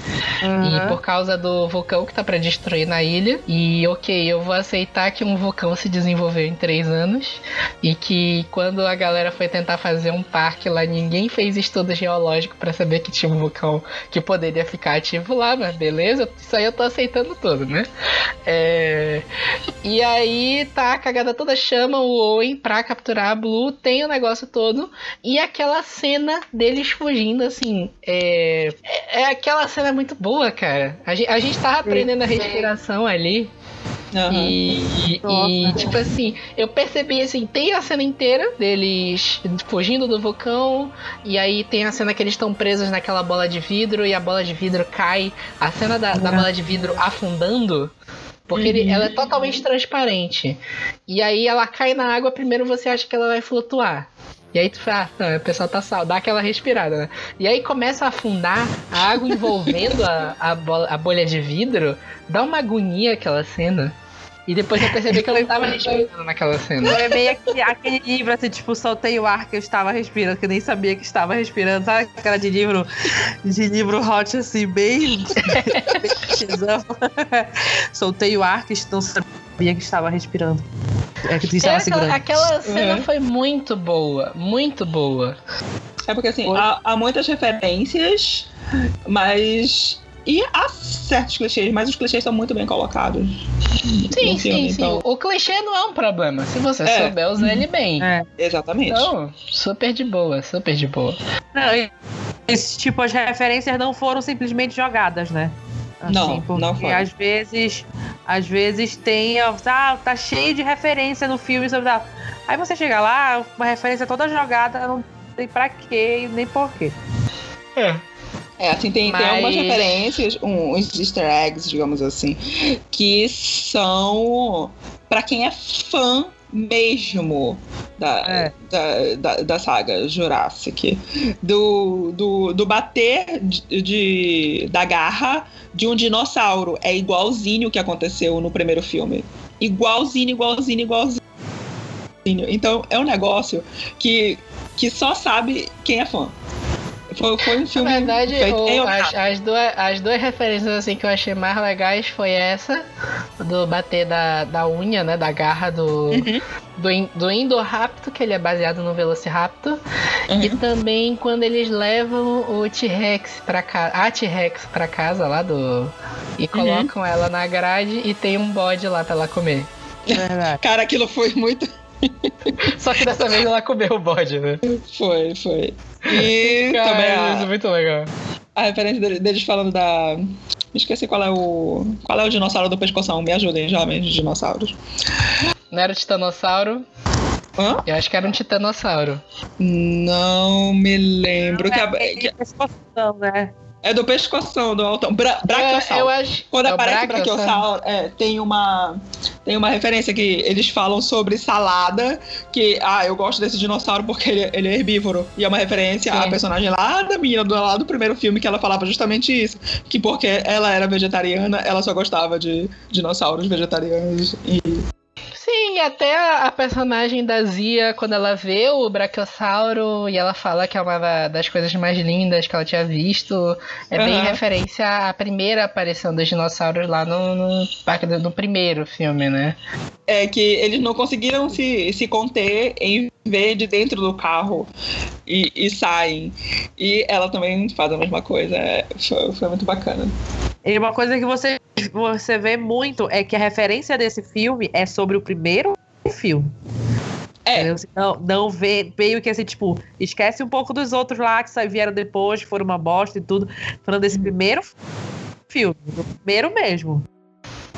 E por causa do vulcão que tá pra destruir na ilha. E ok, eu vou aceitar que um vulcão se desenvolveu em três anos. E que quando a galera foi tentar fazer um parque lá, ninguém fez estudo geológico pra saber que tinha um vulcão que poderia ficar ativo lá, mas beleza, isso aí eu tô aceitando tudo, né? É... E aí tá a cagada toda, chama o Owen pra capturar a Blue, tem o negócio todo. E aquela cena deles fugindo, assim, é, é aquela cena muito boa, cara. A gente, a gente tava aprendendo a respiração ali. Aham. E, e, tipo assim, eu percebi assim, tem a cena inteira deles fugindo do vulcão, e aí tem a cena que eles estão presos naquela bola de vidro e a bola de vidro cai. A cena da, da bola de vidro afundando. Porque ele- ela é totalmente transparente. E aí ela cai na água, primeiro você acha que ela vai flutuar. E aí tu fala, ah, não, o pessoal tá sal, dá aquela respirada, né? E aí começa a afundar, a água envolvendo a, a, a bolha de vidro, dá uma agonia aquela cena. E depois eu percebi que eu não tava respirando naquela cena. Foi meio que aquele livro, assim, tipo, soltei o ar que eu estava respirando, que eu nem sabia que estava respirando. Sabe aquela de livro, de livro hot, assim, bem... soltei o ar que sabia que estava respirando. É que tu É, estava aquela, segurando. aquela cena Uhum. foi muito boa, muito boa. É porque assim, há, há muitas referências, mas. E há certos clichês, mas os clichês são muito bem colocados. Sim, sim, filme, sim. então- O clichê não é um problema, se você É. souber usar ele bem. É. Exatamente. Então, super de boa, super de boa. Não, e- esse tipo, as referências não foram simplesmente jogadas, né? Não, porque não foram. às vezes, às vezes tem, ó, ah, tá cheio de referência no filme sobre tal. Aí você chega lá, uma referência toda jogada, não tem pra quê nem por quê. É, assim, tem, Mas- tem algumas referências, uns easter eggs, digamos assim, que são pra quem é fã mesmo da, É. da, da, da saga Jurassic. Do, do, do bater de, de- da garra de um dinossauro. É igualzinho o que aconteceu no primeiro filme. Igualzinho, igualzinho, igualzinho. Então é um negócio que, que só sabe quem é fã. Foi, foi um Na filme verdade, feito o- em as, as, duas, as duas referências assim que eu achei mais legais foi essa, do bater da, da unha, né? Da garra do, Uhum. do, in- do Indoraptor, que ele é baseado no Velociraptor. Uhum. E também quando eles levam o T-Rex pra casa, a T-Rex pra casa lá do. E colocam ela na grade e tem um bode lá pra ela comer. Verdade. Cara, aquilo foi muito. Só que dessa vez ela comeu o bode, né? Foi, foi. E também Cara, isso é a, muito legal. a referência dele- deles falando da. Esqueci qual é o. Qual é o dinossauro do pescoção? Me ajudem, jovens dinossauros. Não era o titanossauro? Hã? Eu acho que era um titanossauro. Não me lembro. que, a- que Pescoção, né? É do pescoção, do altão. Bra, É, braquiossauro. eu acho. Quando é aparece Brachiosauro. Brachiosauro, é, tem uma tem uma referência que eles falam sobre salada, que ah, eu gosto desse dinossauro porque ele, ele é herbívoro. E é uma referência à Sim. personagem lá da menina do lá do primeiro filme que ela falava justamente isso, que porque ela era vegetariana, ela só gostava de dinossauros vegetarianos e Sim, até a, a personagem da Zia, quando ela vê o Brachiosauro e ela fala que é uma da- das coisas mais lindas que ela tinha visto, é bem Aham. referência à primeira aparição dos dinossauros lá no, no, no primeiro filme, né? É que eles não conseguiram se, se conter em ver de dentro do carro e, e saem. E ela também faz a mesma coisa. É, foi, foi muito bacana. E uma coisa que você, você vê muito é que a referência desse filme é sobre o primeiro filme. É. Não, não vê, meio que assim, tipo, esquece um pouco dos outros lá que vieram depois, que foram uma bosta e tudo. Falando desse primeiro filme, do primeiro mesmo.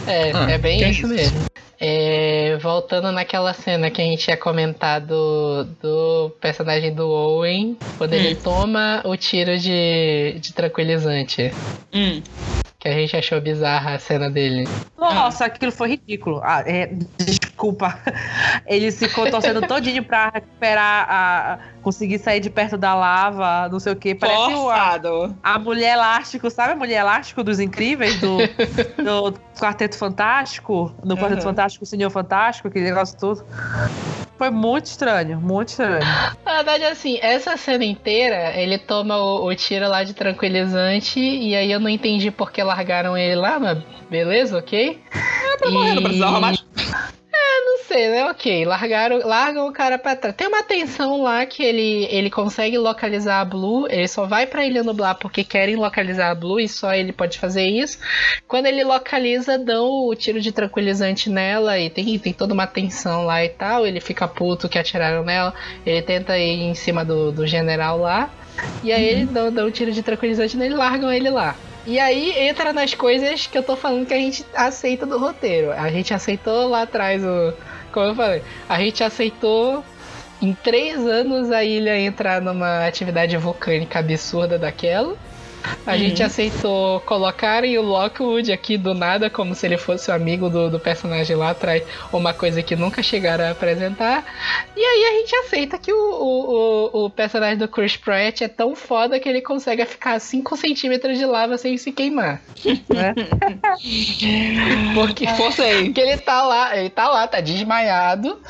É, Ah, é bem isso. mesmo. É, voltando naquela cena que a gente tinha comentado do personagem do Owen, quando ele toma o tiro de, de tranquilizante. Hum. Que a gente achou bizarra a cena dele. Nossa, aquilo foi ridículo. Ah, é, desculpa. Ele ficou torcendo todinho pra recuperar a. conseguir sair de perto da lava, não sei o que. Parece o, a, Forçado. a mulher elástico, sabe a mulher elástico dos incríveis? Do, do Quarteto Fantástico? No Quarteto Uhum. Fantástico, o Senhor Fantástico, aquele negócio todo. Foi muito estranho, muito estranho. Na verdade, assim, essa cena inteira, ele toma o, o tiro lá de tranquilizante e aí eu não entendi por que largaram ele lá, mas beleza, ok? É pra morrer, não precisava mais. Não sei, né? Ok, largaram, largam o cara pra trás. Tem uma tensão lá que ele, ele consegue localizar a Blue, ele só vai pra Ilha Nublar porque querem localizar a Blue e só ele pode fazer isso. Quando ele localiza, dão o tiro de tranquilizante nela e tem, tem toda uma tensão lá e tal. Ele fica puto que atiraram nela, ele tenta ir em cima do, do general lá. E aí ele dá, dá um tiro de tranquilizante nele e largam ele lá. E aí entra nas coisas que eu tô falando que a gente aceita do roteiro. A gente aceitou lá atrás o. Como eu falei, a gente aceitou em três anos a ilha entrar numa atividade vulcânica absurda daquela. A gente aceitou colocarem o Lockwood aqui do nada, como se ele fosse o amigo do, do personagem lá atrás, uma coisa que nunca chegaram a apresentar. E aí a gente aceita que o, o, o, o personagem do Chris Pratt é tão foda que ele consegue ficar a 5 centímetros de lava sem se queimar. Né? Porque, Forcei. porque ele tá lá, ele tá lá, tá desmaiado.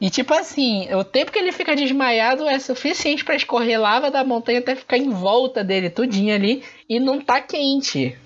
E tipo assim, o tempo que ele fica desmaiado é suficiente pra escorrer lava da montanha até ficar em volta dele, tudinho ali, e não tá quente.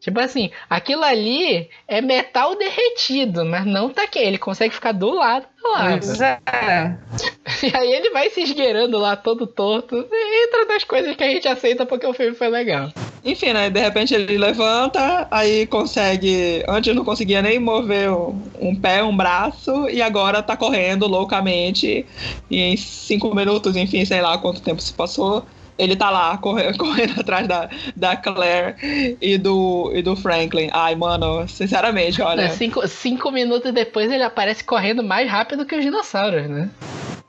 Tipo assim, aquilo ali é metal derretido, mas não tá quente. Ele consegue ficar do lado lava. Pois é. E aí ele vai se esgueirando lá todo torto. Entra nas coisas que a gente aceita porque o filme foi legal. Enfim, né? De repente ele levanta, aí consegue. Antes não conseguia nem mover um, um pé, um braço, e agora tá correndo loucamente. E em cinco minutos, enfim, sei lá quanto tempo se passou. Ele tá lá correndo, correndo atrás da, da Claire e do, e do Franklin. Ai, mano, sinceramente, olha. Cinco, cinco minutos depois ele aparece correndo mais rápido que os dinossauros, né?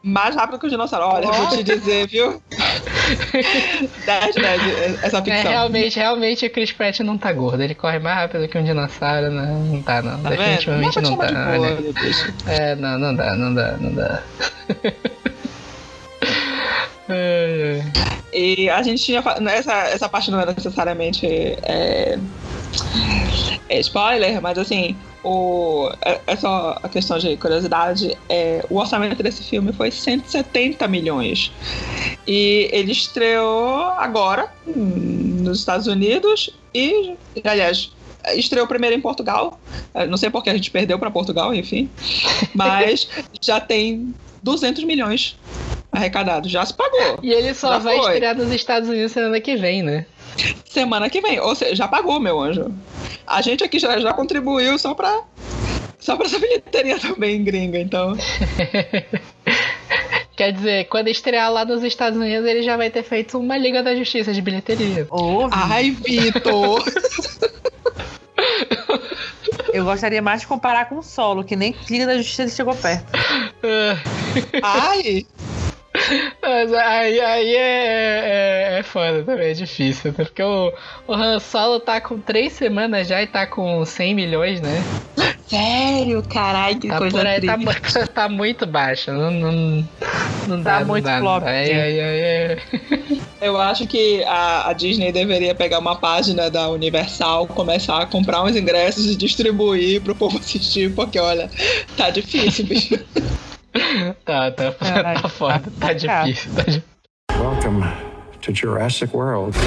Mais rápido que o dinossauro. Olha, vou te dizer, viu? 10 10 essa É, ficção. realmente, realmente o Chris Pratt não tá gordo. Ele corre mais rápido que um dinossauro, não, não tá não. Tá? Definitivamente Dá não, tá. olha. gordo, bicho. É, não, não dá, não dá, não dá. Ai, ai. E a gente tinha. fa- Essa, essa parte não é necessariamente é, é spoiler, mas assim, o, é, é só a questão de curiosidade. É, o orçamento desse filme foi 170 milhões. E ele estreou agora nos Estados Unidos e, aliás, estreou primeiro em Portugal. Eh, Não sei porque a gente perdeu para Portugal, enfim. Mas já tem 200 milhões arrecadados. Já se pagou. E ele só Já vai foi. estrear nos Estados Unidos semana que vem, né? Semana que vem. Ou seja, já pagou, meu anjo. A gente aqui já, já contribuiu só pra. Só pra essa bilheteria também, gringa, então. Quer dizer, quando estrear lá nos Estados Unidos, ele já vai ter feito uma Liga da Justiça de bilheteria. Ô, Ai, Vitor! eu gostaria mais de comparar com o solo, que nem Liga da Justiça chegou perto. Ai! Mas aí, aí é, é, é foda também, é difícil. né? Porque o, o Han Solo tá com três semanas já e tá com 100 milhões, né? Sério, caralho, que Tá, coisa por aí, tá, tá muito baixo. Não, não, não Tá dá, não muito não flop, dá. Ai, ai. Eu acho que a, a Disney deveria pegar uma página da Universal, começar a comprar uns ingressos e distribuir pro povo assistir, porque olha, tá difícil, bicho. Tá, tá, Caralho, tá foda, tá tá difícil. Tá difícil. Welcome to Jurassic World.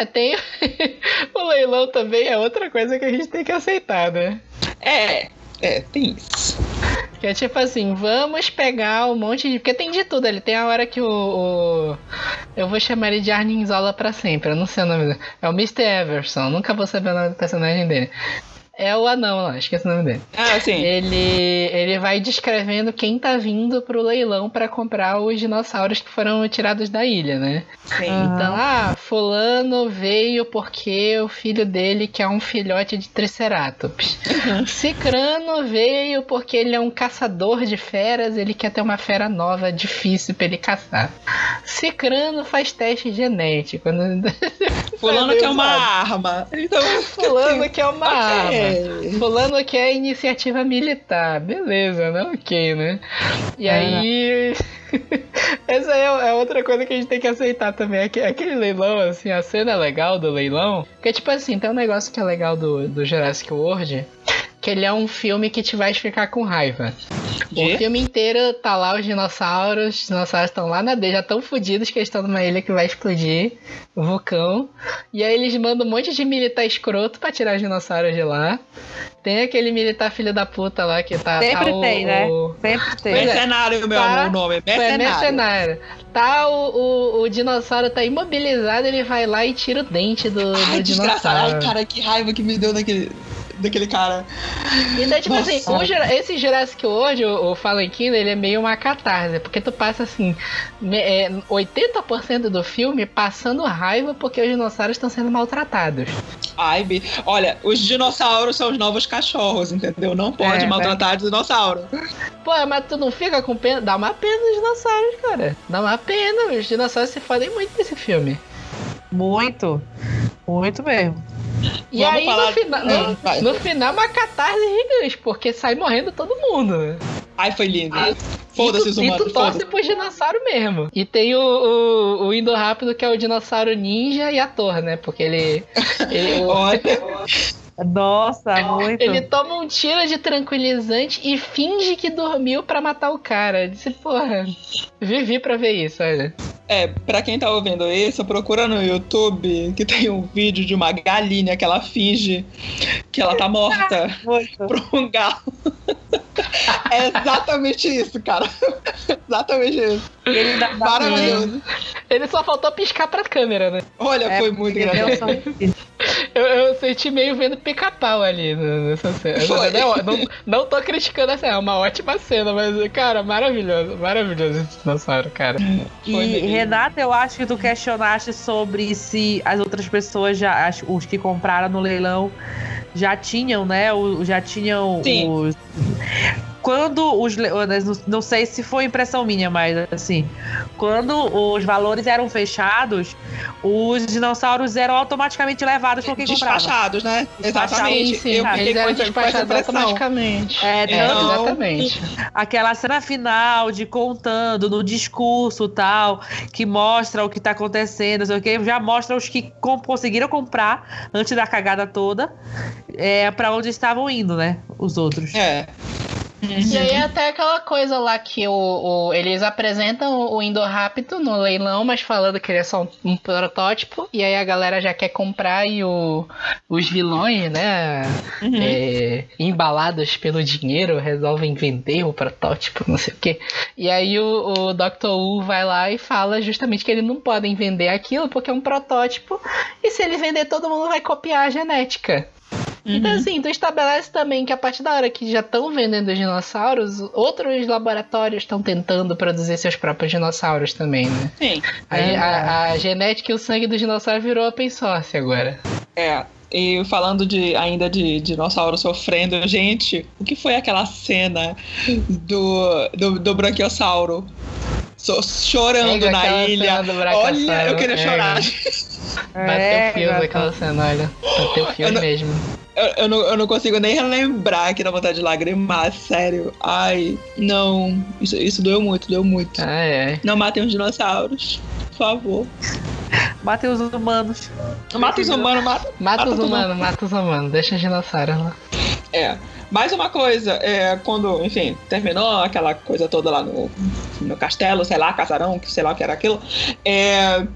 É, tem. o leilão também é outra coisa que a gente tem que aceitar, né? É, é, tem isso. Que é tipo assim, vamos pegar um monte de. Porque tem de tudo ali. Tem a hora que o. o- Eu vou chamar ele de Arninzola pra sempre. Eu não sei o nome dele. É o Mr. Everson. Nunca vou saber o nome do personagem dele. É o anão lá, esqueci o nome dele. Ah, sim. Ele, ele vai descrevendo quem tá vindo pro leilão pra comprar os dinossauros que foram tirados da ilha, né? sim. Então, ah, fulano veio porque o filho dele quer um filhote de triceratops. Cicrano veio porque ele é um caçador de feras, ele quer ter uma fera nova, difícil pra ele caçar. Cicrano faz teste genético. Fulano Sabe, quer uma arma. Então, Fulano quer uma arma. Ok. Fulano quer iniciativa militar. Beleza, né? Ok, né? E É. aí. Essa é, é outra coisa que a gente tem que aceitar também. Aque- Aquele leilão, assim, a cena legal do leilão. Porque, tipo assim, tem um negócio que é legal do, do Jurassic World. Que ele é um filme que te vai ficar com raiva. De? O filme inteiro tá lá os dinossauros, os dinossauros estão lá na D, já tão fodidos que eles estão numa ilha que vai explodir, o vulcão. E aí eles mandam um monte de militar escroto pra tirar os dinossauros de lá. Tem aquele militar filho da puta lá que tá. Sempre tá o- tem, né? o- Sempre tem. É. Mercenário, meu Tá. amor, o nome. É Mercenário. mercenário. Tá o, o, o dinossauro tá imobilizado, ele vai lá e tira o dente do, Ai, do desgraçado. Ai, dinossauro. cara, que raiva que me deu daquele, daquele cara. Então, tipo Nossa. assim, o Jura- esse Jurassic World, o, o Fallen Kingdom, ele é meio uma catarse, porque tu passa assim, me- é, 80% do filme passando raiva porque os dinossauros estão sendo maltratados. Ai, Bi. Olha, os dinossauros são os novos cachorros, entendeu? Não pode É, maltratar dinossauro. Pô, mas tu não fica com pena? Dá uma pena dos dinossauros, cara. Dá uma pena, os dinossauros se fodem muito nesse filme. Muito. Muito mesmo. E Vamos aí, no, fina- no- É, vai. no final, uma catarse gigante, porque sai morrendo todo mundo. Ai, foi lindo. Foda-se E os tu- E humanos. tu torce foda-se. pro dinossauro mesmo. E tem o, o, o Indo Rápido, que é o dinossauro ninja e ator, né? Porque ele. ele, o- Olha, Nossa, muito. ele toma um tiro de tranquilizante e finge que dormiu pra matar o cara. Eu disse, porra, vivi pra ver isso, olha. é, pra quem tá ouvindo isso, procura no YouTube que tem um vídeo de uma galinha que ela finge que ela tá morta pra um galo. É exatamente isso, cara. Exatamente isso. Ele tá Maravilhoso. Ele só faltou piscar pra câmera, né? Olha, É, foi muito engraçado. Eu, eu senti meio vendo pica-pau ali nessa cena. Foi. Não, não, não tô criticando essa cena, é uma ótima cena, mas, cara, maravilhoso, maravilhoso esse dinossauro, cara. E. Renata, eu acho que tu questionaste sobre se as outras pessoas, já, os que compraram no leilão, já tinham, né? o- Já tinham Sim. os. Quando os. não- sei se foi impressão minha, mas assim. Quando os valores eram fechados, os dinossauros eram automaticamente levados por quem comprava. Despachados, né? Exatamente. Sim, sim, Eu eles eram despachados automaticamente. É, tanto não. exatamente. aquela cena final de contando no discurso tal, que mostra o que tá acontecendo, não sei o que, já mostra os que com- conseguiram comprar antes da cagada toda, é, para onde estavam indo, né? Os outros. É. E aí até aquela coisa lá que o, o- eles apresentam o o Indoraptor no leilão, mas falando que ele é só um, um protótipo, e aí a galera já quer comprar e o, os vilões, né, Uhum. é, embalados pelo dinheiro, resolvem vender o protótipo, não sei o que. E aí o, o Dr. Wu vai lá e fala justamente que eles não podem vender aquilo porque é um protótipo, e se ele vender todo mundo vai copiar a genética. Então, assim, tu estabelece também que a partir da hora que já estão vendendo os dinossauros, outros laboratórios estão tentando produzir seus próprios dinossauros também, né? Sim. A, É. a- a genética e o sangue do dinossauro virou open source agora. É. E falando de ainda de dinossauro sofrendo, gente, o que foi aquela cena do, do, do branquiossauro so- chorando na ilha? Olha, eu queria é. chorar. Bateu É, fio naquela cena, olha. Bateu fio não- mesmo. Eu, eu não, eu não consigo nem relembrar aqui na vontade de lagrimar, sério. Ai, não. Isso, isso doeu muito, doeu muito. Ah, é. Não matem os dinossauros, por favor. Matem os humanos. Mata os humanos, mata. Mata os todo humanos, mata os humanos. Deixa os dinossauros lá. É. Mais uma coisa, é, quando, enfim, terminou aquela coisa toda lá no, no castelo, sei lá, casarão, que sei lá o que era aquilo, é,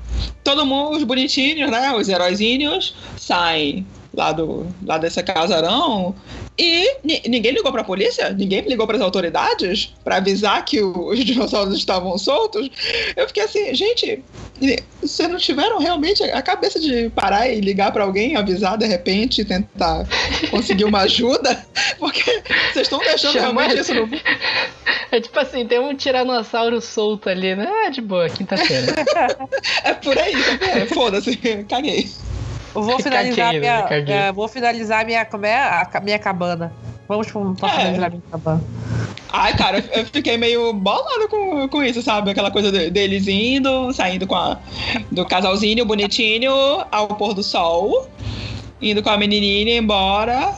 todo mundo, os bonitinhos, né, os heróizinhos, saem lá, do, lá desse casarão e ni- ninguém ligou pra polícia? Ninguém ligou pras autoridades pra avisar que o- os dinossauros estavam soltos? Eu fiquei assim, gente, vocês não tiveram realmente a cabeça de parar e ligar pra alguém, avisar de repente e tentar conseguir uma ajuda? Porque vocês estão deixando Chama- realmente isso no. É tipo assim, tem um tiranossauro solto ali, né? Ah, de boa, quinta-feira. É por aí, tá? Foda-se, caguei. Eu vou finalizar né? minha. Caguei. é, vou finalizar minha. Como é? A minha cabana. Vamos pra É. finalizar minha cabana. Ai, cara, eu- fiquei meio bolado com, com isso, sabe? Aquela coisa de- deles indo, saindo com a, do casalzinho bonitinho ao pôr do sol. Indo com a menininha embora,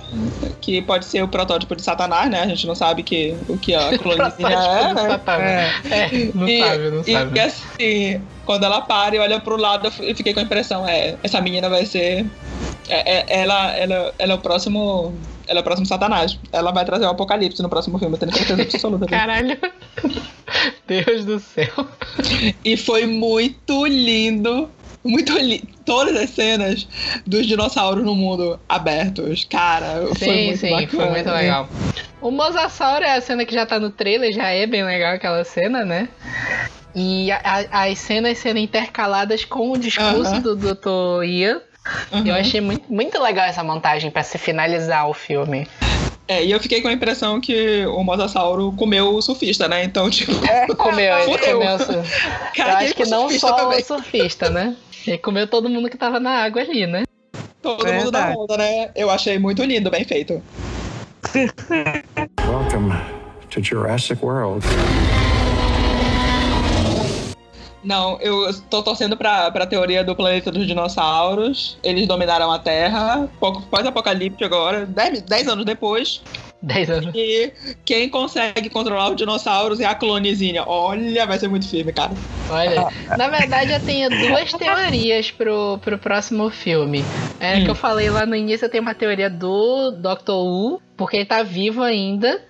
que pode ser o protótipo de Satanás, né? A gente não sabe que, o que a clonezinha é, né? É, não E- sabe, não e, sabe. E assim, quando ela para e olha pro lado, eu fiquei com a impressão, é, essa menina vai ser. é- é- ela, ela, ela é o próximo. Ela é o próximo Satanás. Ela vai trazer o apocalipse no próximo filme, eu tenho certeza absoluta. Caralho. Deus do céu. E foi muito lindo. Muito. Todas as cenas dos dinossauros no mundo abertos. Cara, foi Sim, muito sim, bacana. foi muito legal. O Mosasauro é a cena que já tá no trailer, já é bem legal aquela cena, né? E a- a- as cenas sendo intercaladas com o discurso Aham. do Dr. Ian. Eu achei muito, muito legal essa montagem pra se finalizar o filme. É, e eu fiquei com a impressão que o Mosassauro comeu o surfista, né? Então, tipo, Comeu, ele comeu. o sur- Eu caguei acho que não surfista só também. o surfista, né? Ele comeu todo mundo que tava na água ali, né? Todo mundo da Verdade. onda, né? Eu achei muito lindo, bem feito. Welcome to Jurassic World. Não, eu tô torcendo pra, pra teoria do planeta dos dinossauros. Eles dominaram a Terra, pouco pós-apocalipse agora, 10 anos depois. 10 anos. E quem consegue controlar os dinossauros é a clonezinha. Olha, vai ser muito firme, cara. Olha, na verdade eu tenho duas teorias pro, pro próximo filme. É Hum. que eu falei lá no início, eu tenho uma teoria do Dr. Wu, porque ele tá vivo ainda.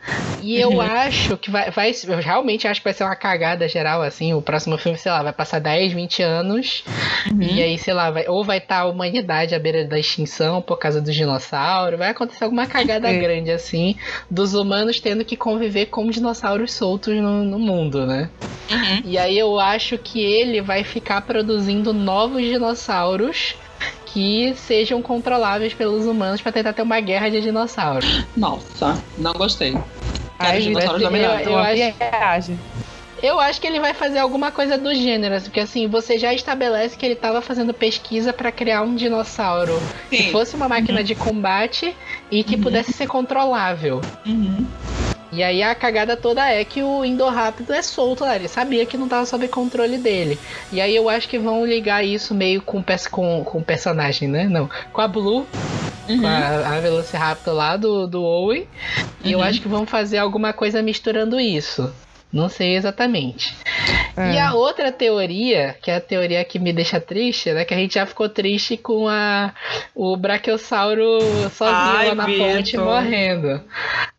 E eu Uhum. acho que vai, vai. Eu realmente acho que vai ser uma cagada geral, assim. O próximo filme, sei lá, vai passar 10, 20 anos. E aí, sei lá, vai, ou vai estar a humanidade à beira da extinção por causa dos dinossauros. Vai acontecer alguma cagada É. grande, assim, dos humanos tendo que conviver com dinossauros soltos no, no mundo, né? E aí eu acho que ele vai ficar produzindo novos dinossauros que sejam controláveis pelos humanos pra tentar ter uma guerra de dinossauros. Nossa, não gostei. Ai, os dinossauros ser- dominando. eu acho-. Eu acho que ele vai fazer alguma coisa do gênero, porque assim, você já estabelece que ele tava fazendo pesquisa pra criar um dinossauro que Sim. fosse uma máquina de combate e que pudesse ser controlável. Uhum. E aí a cagada toda é que o Indorrápido é solto lá, ele sabia que não tava sob controle dele. E aí eu acho que vão ligar isso meio com com, com o personagem, né? Não, com a Blue, Uhum. com a, a Velociraptor lá do, do Owen. E eu Uhum. acho que vão fazer alguma coisa misturando isso. Não sei exatamente. E É. a outra teoria, que é a teoria que me deixa triste, né? Que a gente já ficou triste com a, o Brachiosauro sozinho Ai, lá na ponte morrendo.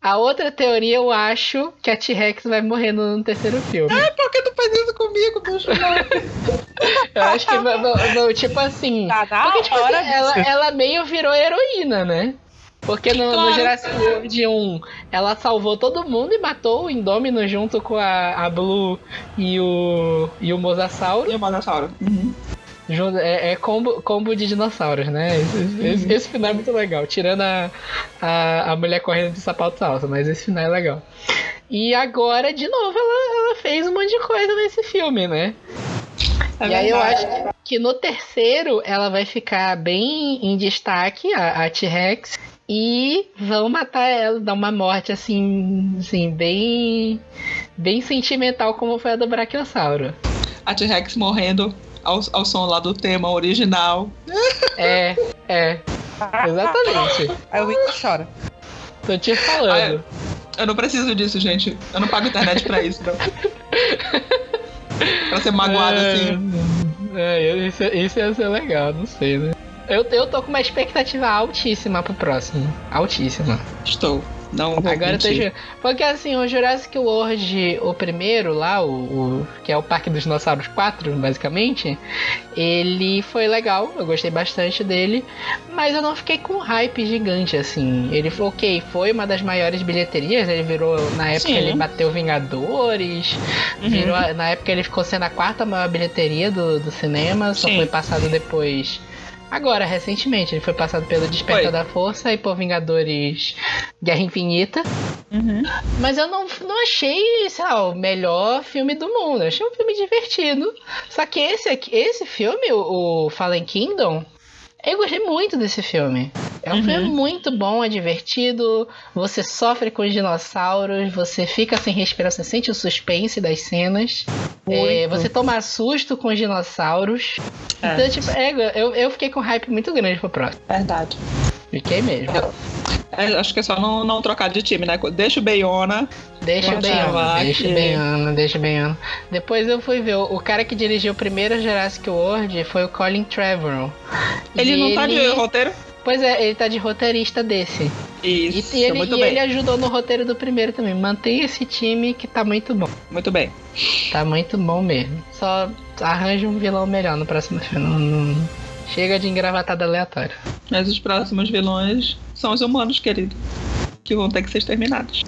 A outra teoria, eu acho que a T-Rex vai morrer no, terceiro filme. Por que tu faz isso comigo, bicho? Eu acho que, vão- vão, tipo assim. Tá na Porque, tipo, assim, ela, ela meio virou heroína, né? Porque no, no. Jurassic World 1, ela salvou todo mundo e matou o Indômino junto com a, a Blue e o, e o Mosasauro. E o Monossauro. Uhum. Junto- é é combo, combo de dinossauros, né? Esse, esse- esse final é muito legal. Tirando a, a, a mulher correndo de sapato salsa, mas esse final é legal. E agora, de novo, ela, ela fez um monte de coisa nesse filme, né? É e aí eu acho que no terceiro ela vai ficar bem em destaque, a, a T-Rex. E vão matar ela, dar uma morte assim, assim, bem. bem sentimental, como foi a do Brachiosauro. A T-Rex morrendo ao, ao som lá do tema original. É, é. Exatamente. Aí o Vitor chora. Tô te falando. Eu não preciso disso, gente. Eu não pago internet pra isso, não. pra ser magoado assim. É, isso, isso ia ser legal, não sei, né? Eu, eu tô com uma expectativa altíssima pro próximo. Altíssima. Estou. Não vou Agora eu tô mentir. Porque assim, o Jurassic World, o primeiro lá, o, o- que é o Parque dos Dinossauros 4, basicamente, ele foi legal, eu gostei bastante dele, mas eu não fiquei com um hype gigante, assim. Ele foi ok, foi uma das maiores bilheterias, ele virou, na época Sim. ele bateu Vingadores, Uhum. virou, na época ele ficou sendo a quarta maior bilheteria do, do cinema, só Sim. foi passado depois. Agora, recentemente, ele foi passado pelo Despertar da Força e por Vingadores Guerra Infinita. Uhum. Mas eu não, não achei, sei lá, o melhor filme do mundo. Eu achei um filme divertido. Só que esse, aqui- esse filme, o, o Fallen Kingdom, eu gostei muito desse filme. É um Uhum. filme muito bom, é divertido. Você sofre com os dinossauros, você fica sem respiração, você sente o suspense das cenas. É, você toma susto com os dinossauros. É. Então, tipo, é, eu, eu fiquei com hype muito grande pro próximo. Verdade. Fiquei mesmo. É, acho que é só não, não trocar de time, né? Deixa o Beiona. Deixa bem falar deixa bem ano, deixa bem ano. Depois eu fui ver, o, o cara que dirigiu o primeiro Jurassic World foi o Colin Trevorrow. Ele E não tá de ele- roteiro? Pois é, ele tá de roteirista desse. E, Isso, e ele, muito e bem. ele ajudou no roteiro do primeiro também. Mantém esse time que tá muito bom. Muito bem. Tá muito bom mesmo. Só arranja um vilão melhor no próximo filme. Não, não- Chega de engravatada aleatória. Mas os próximos vilões são os humanos, querido. Que vão ter que ser exterminados.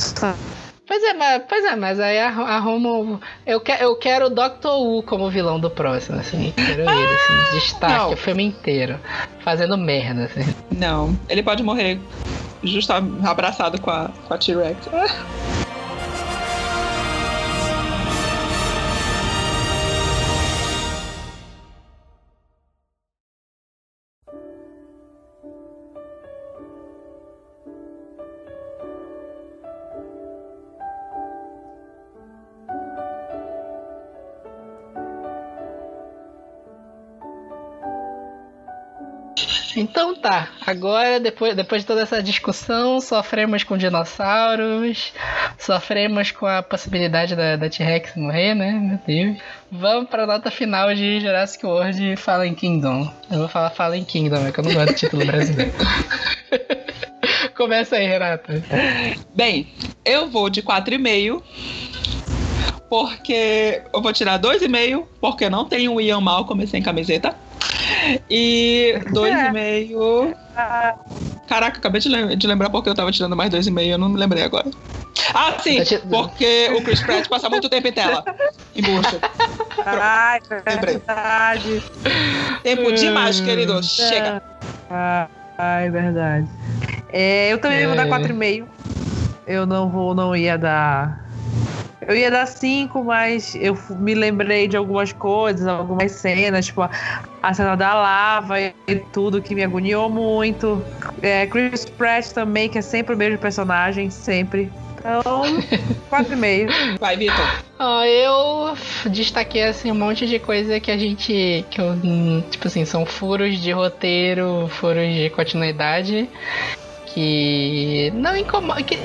Pois é, mas, pois é, mas aí a, a Romo. Eu, que, eu quero o Dr. Wu como vilão do próximo, assim. Quero ele, assim, destaque não. o filme inteiro. Fazendo merda, assim. Não, ele pode morrer justo abraçado com a, com a T-Rex. Então tá, agora depois, depois de toda essa discussão, sofremos com dinossauros, sofremos com a possibilidade da, da T-Rex morrer, né? Meu Deus. Vamos pra nota final de Jurassic World Fallen Kingdom. Eu vou falar Fallen Kingdom, é que eu não gosto do título brasileiro. Começa aí, Renata. Bem, eu vou de 4,5. Porque eu vou tirar 2,5, porque não tem o Ian Malcolm sem camiseta. E 2,5. Caraca, acabei de, lem- de lembrar porque eu tava tirando mais 2,5, eu não me lembrei agora. Ah, sim, Tá porque o Chris Pratt passa muito tempo em tela. Embucha. Ai, Lembrei. verdade. Tempo demais, querido. Chega. Ai, verdade. É, eu também vou dar É. 4,5. Eu não vou, não ia dar. Eu ia dar 5, mas eu me lembrei de algumas coisas, algumas cenas, tipo a, a cena da lava e, e tudo que me agoniou muito. É, Chris Pratt também, que é sempre o mesmo personagem, sempre. Então, 4,5. Vai, Vitor. Ó, eu destaquei assim um monte de coisa que a gente. que eu. hum, Tipo assim, são furos de roteiro, furos de continuidade. Que não incomoda. Que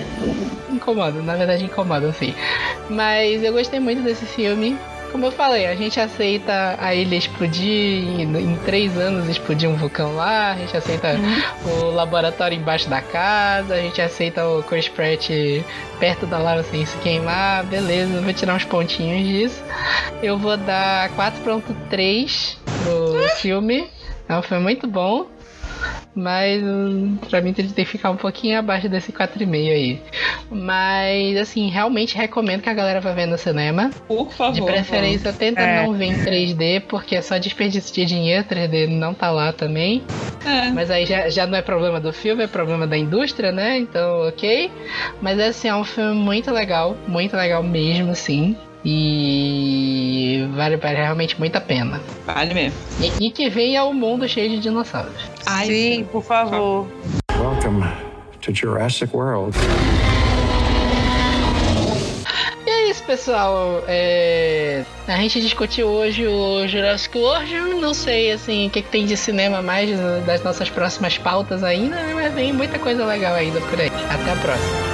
incomodam, na verdade incomodam sim. Mas eu gostei muito desse filme. Como eu falei, a gente aceita a ilha explodir, em, em três anos explodir um vulcão lá, a gente aceita o laboratório embaixo da casa, a gente aceita o Chris Pratt perto da lava sem se queimar, beleza, vou tirar uns pontinhos disso. Eu vou dar 4.3 pro filme. É um filme muito bom. Mas hum, pra mim ele tem que ficar um pouquinho abaixo desse 4,5 aí. Mas assim, realmente recomendo que a galera vá ver no cinema. Por favor. De preferência, tenta É. não ver em 3D, porque é só desperdício de dinheiro, 3D não tá lá também. É. Mas aí já, já não é problema do filme, é problema da indústria, né? Então, ok. Mas assim, é um filme muito legal, muito legal mesmo, sim. E vale, vale realmente muito a pena. Vale mesmo. E, e que venha ao mundo cheio de dinossauros. Ai, Sim, por favor. Welcome to Jurassic World. E é isso, pessoal. É, A gente discutiu hoje o Jurassic World. Não sei assim, o que, que tem de cinema mais das nossas próximas pautas ainda, mas vem muita coisa legal ainda por aí. Até a próxima.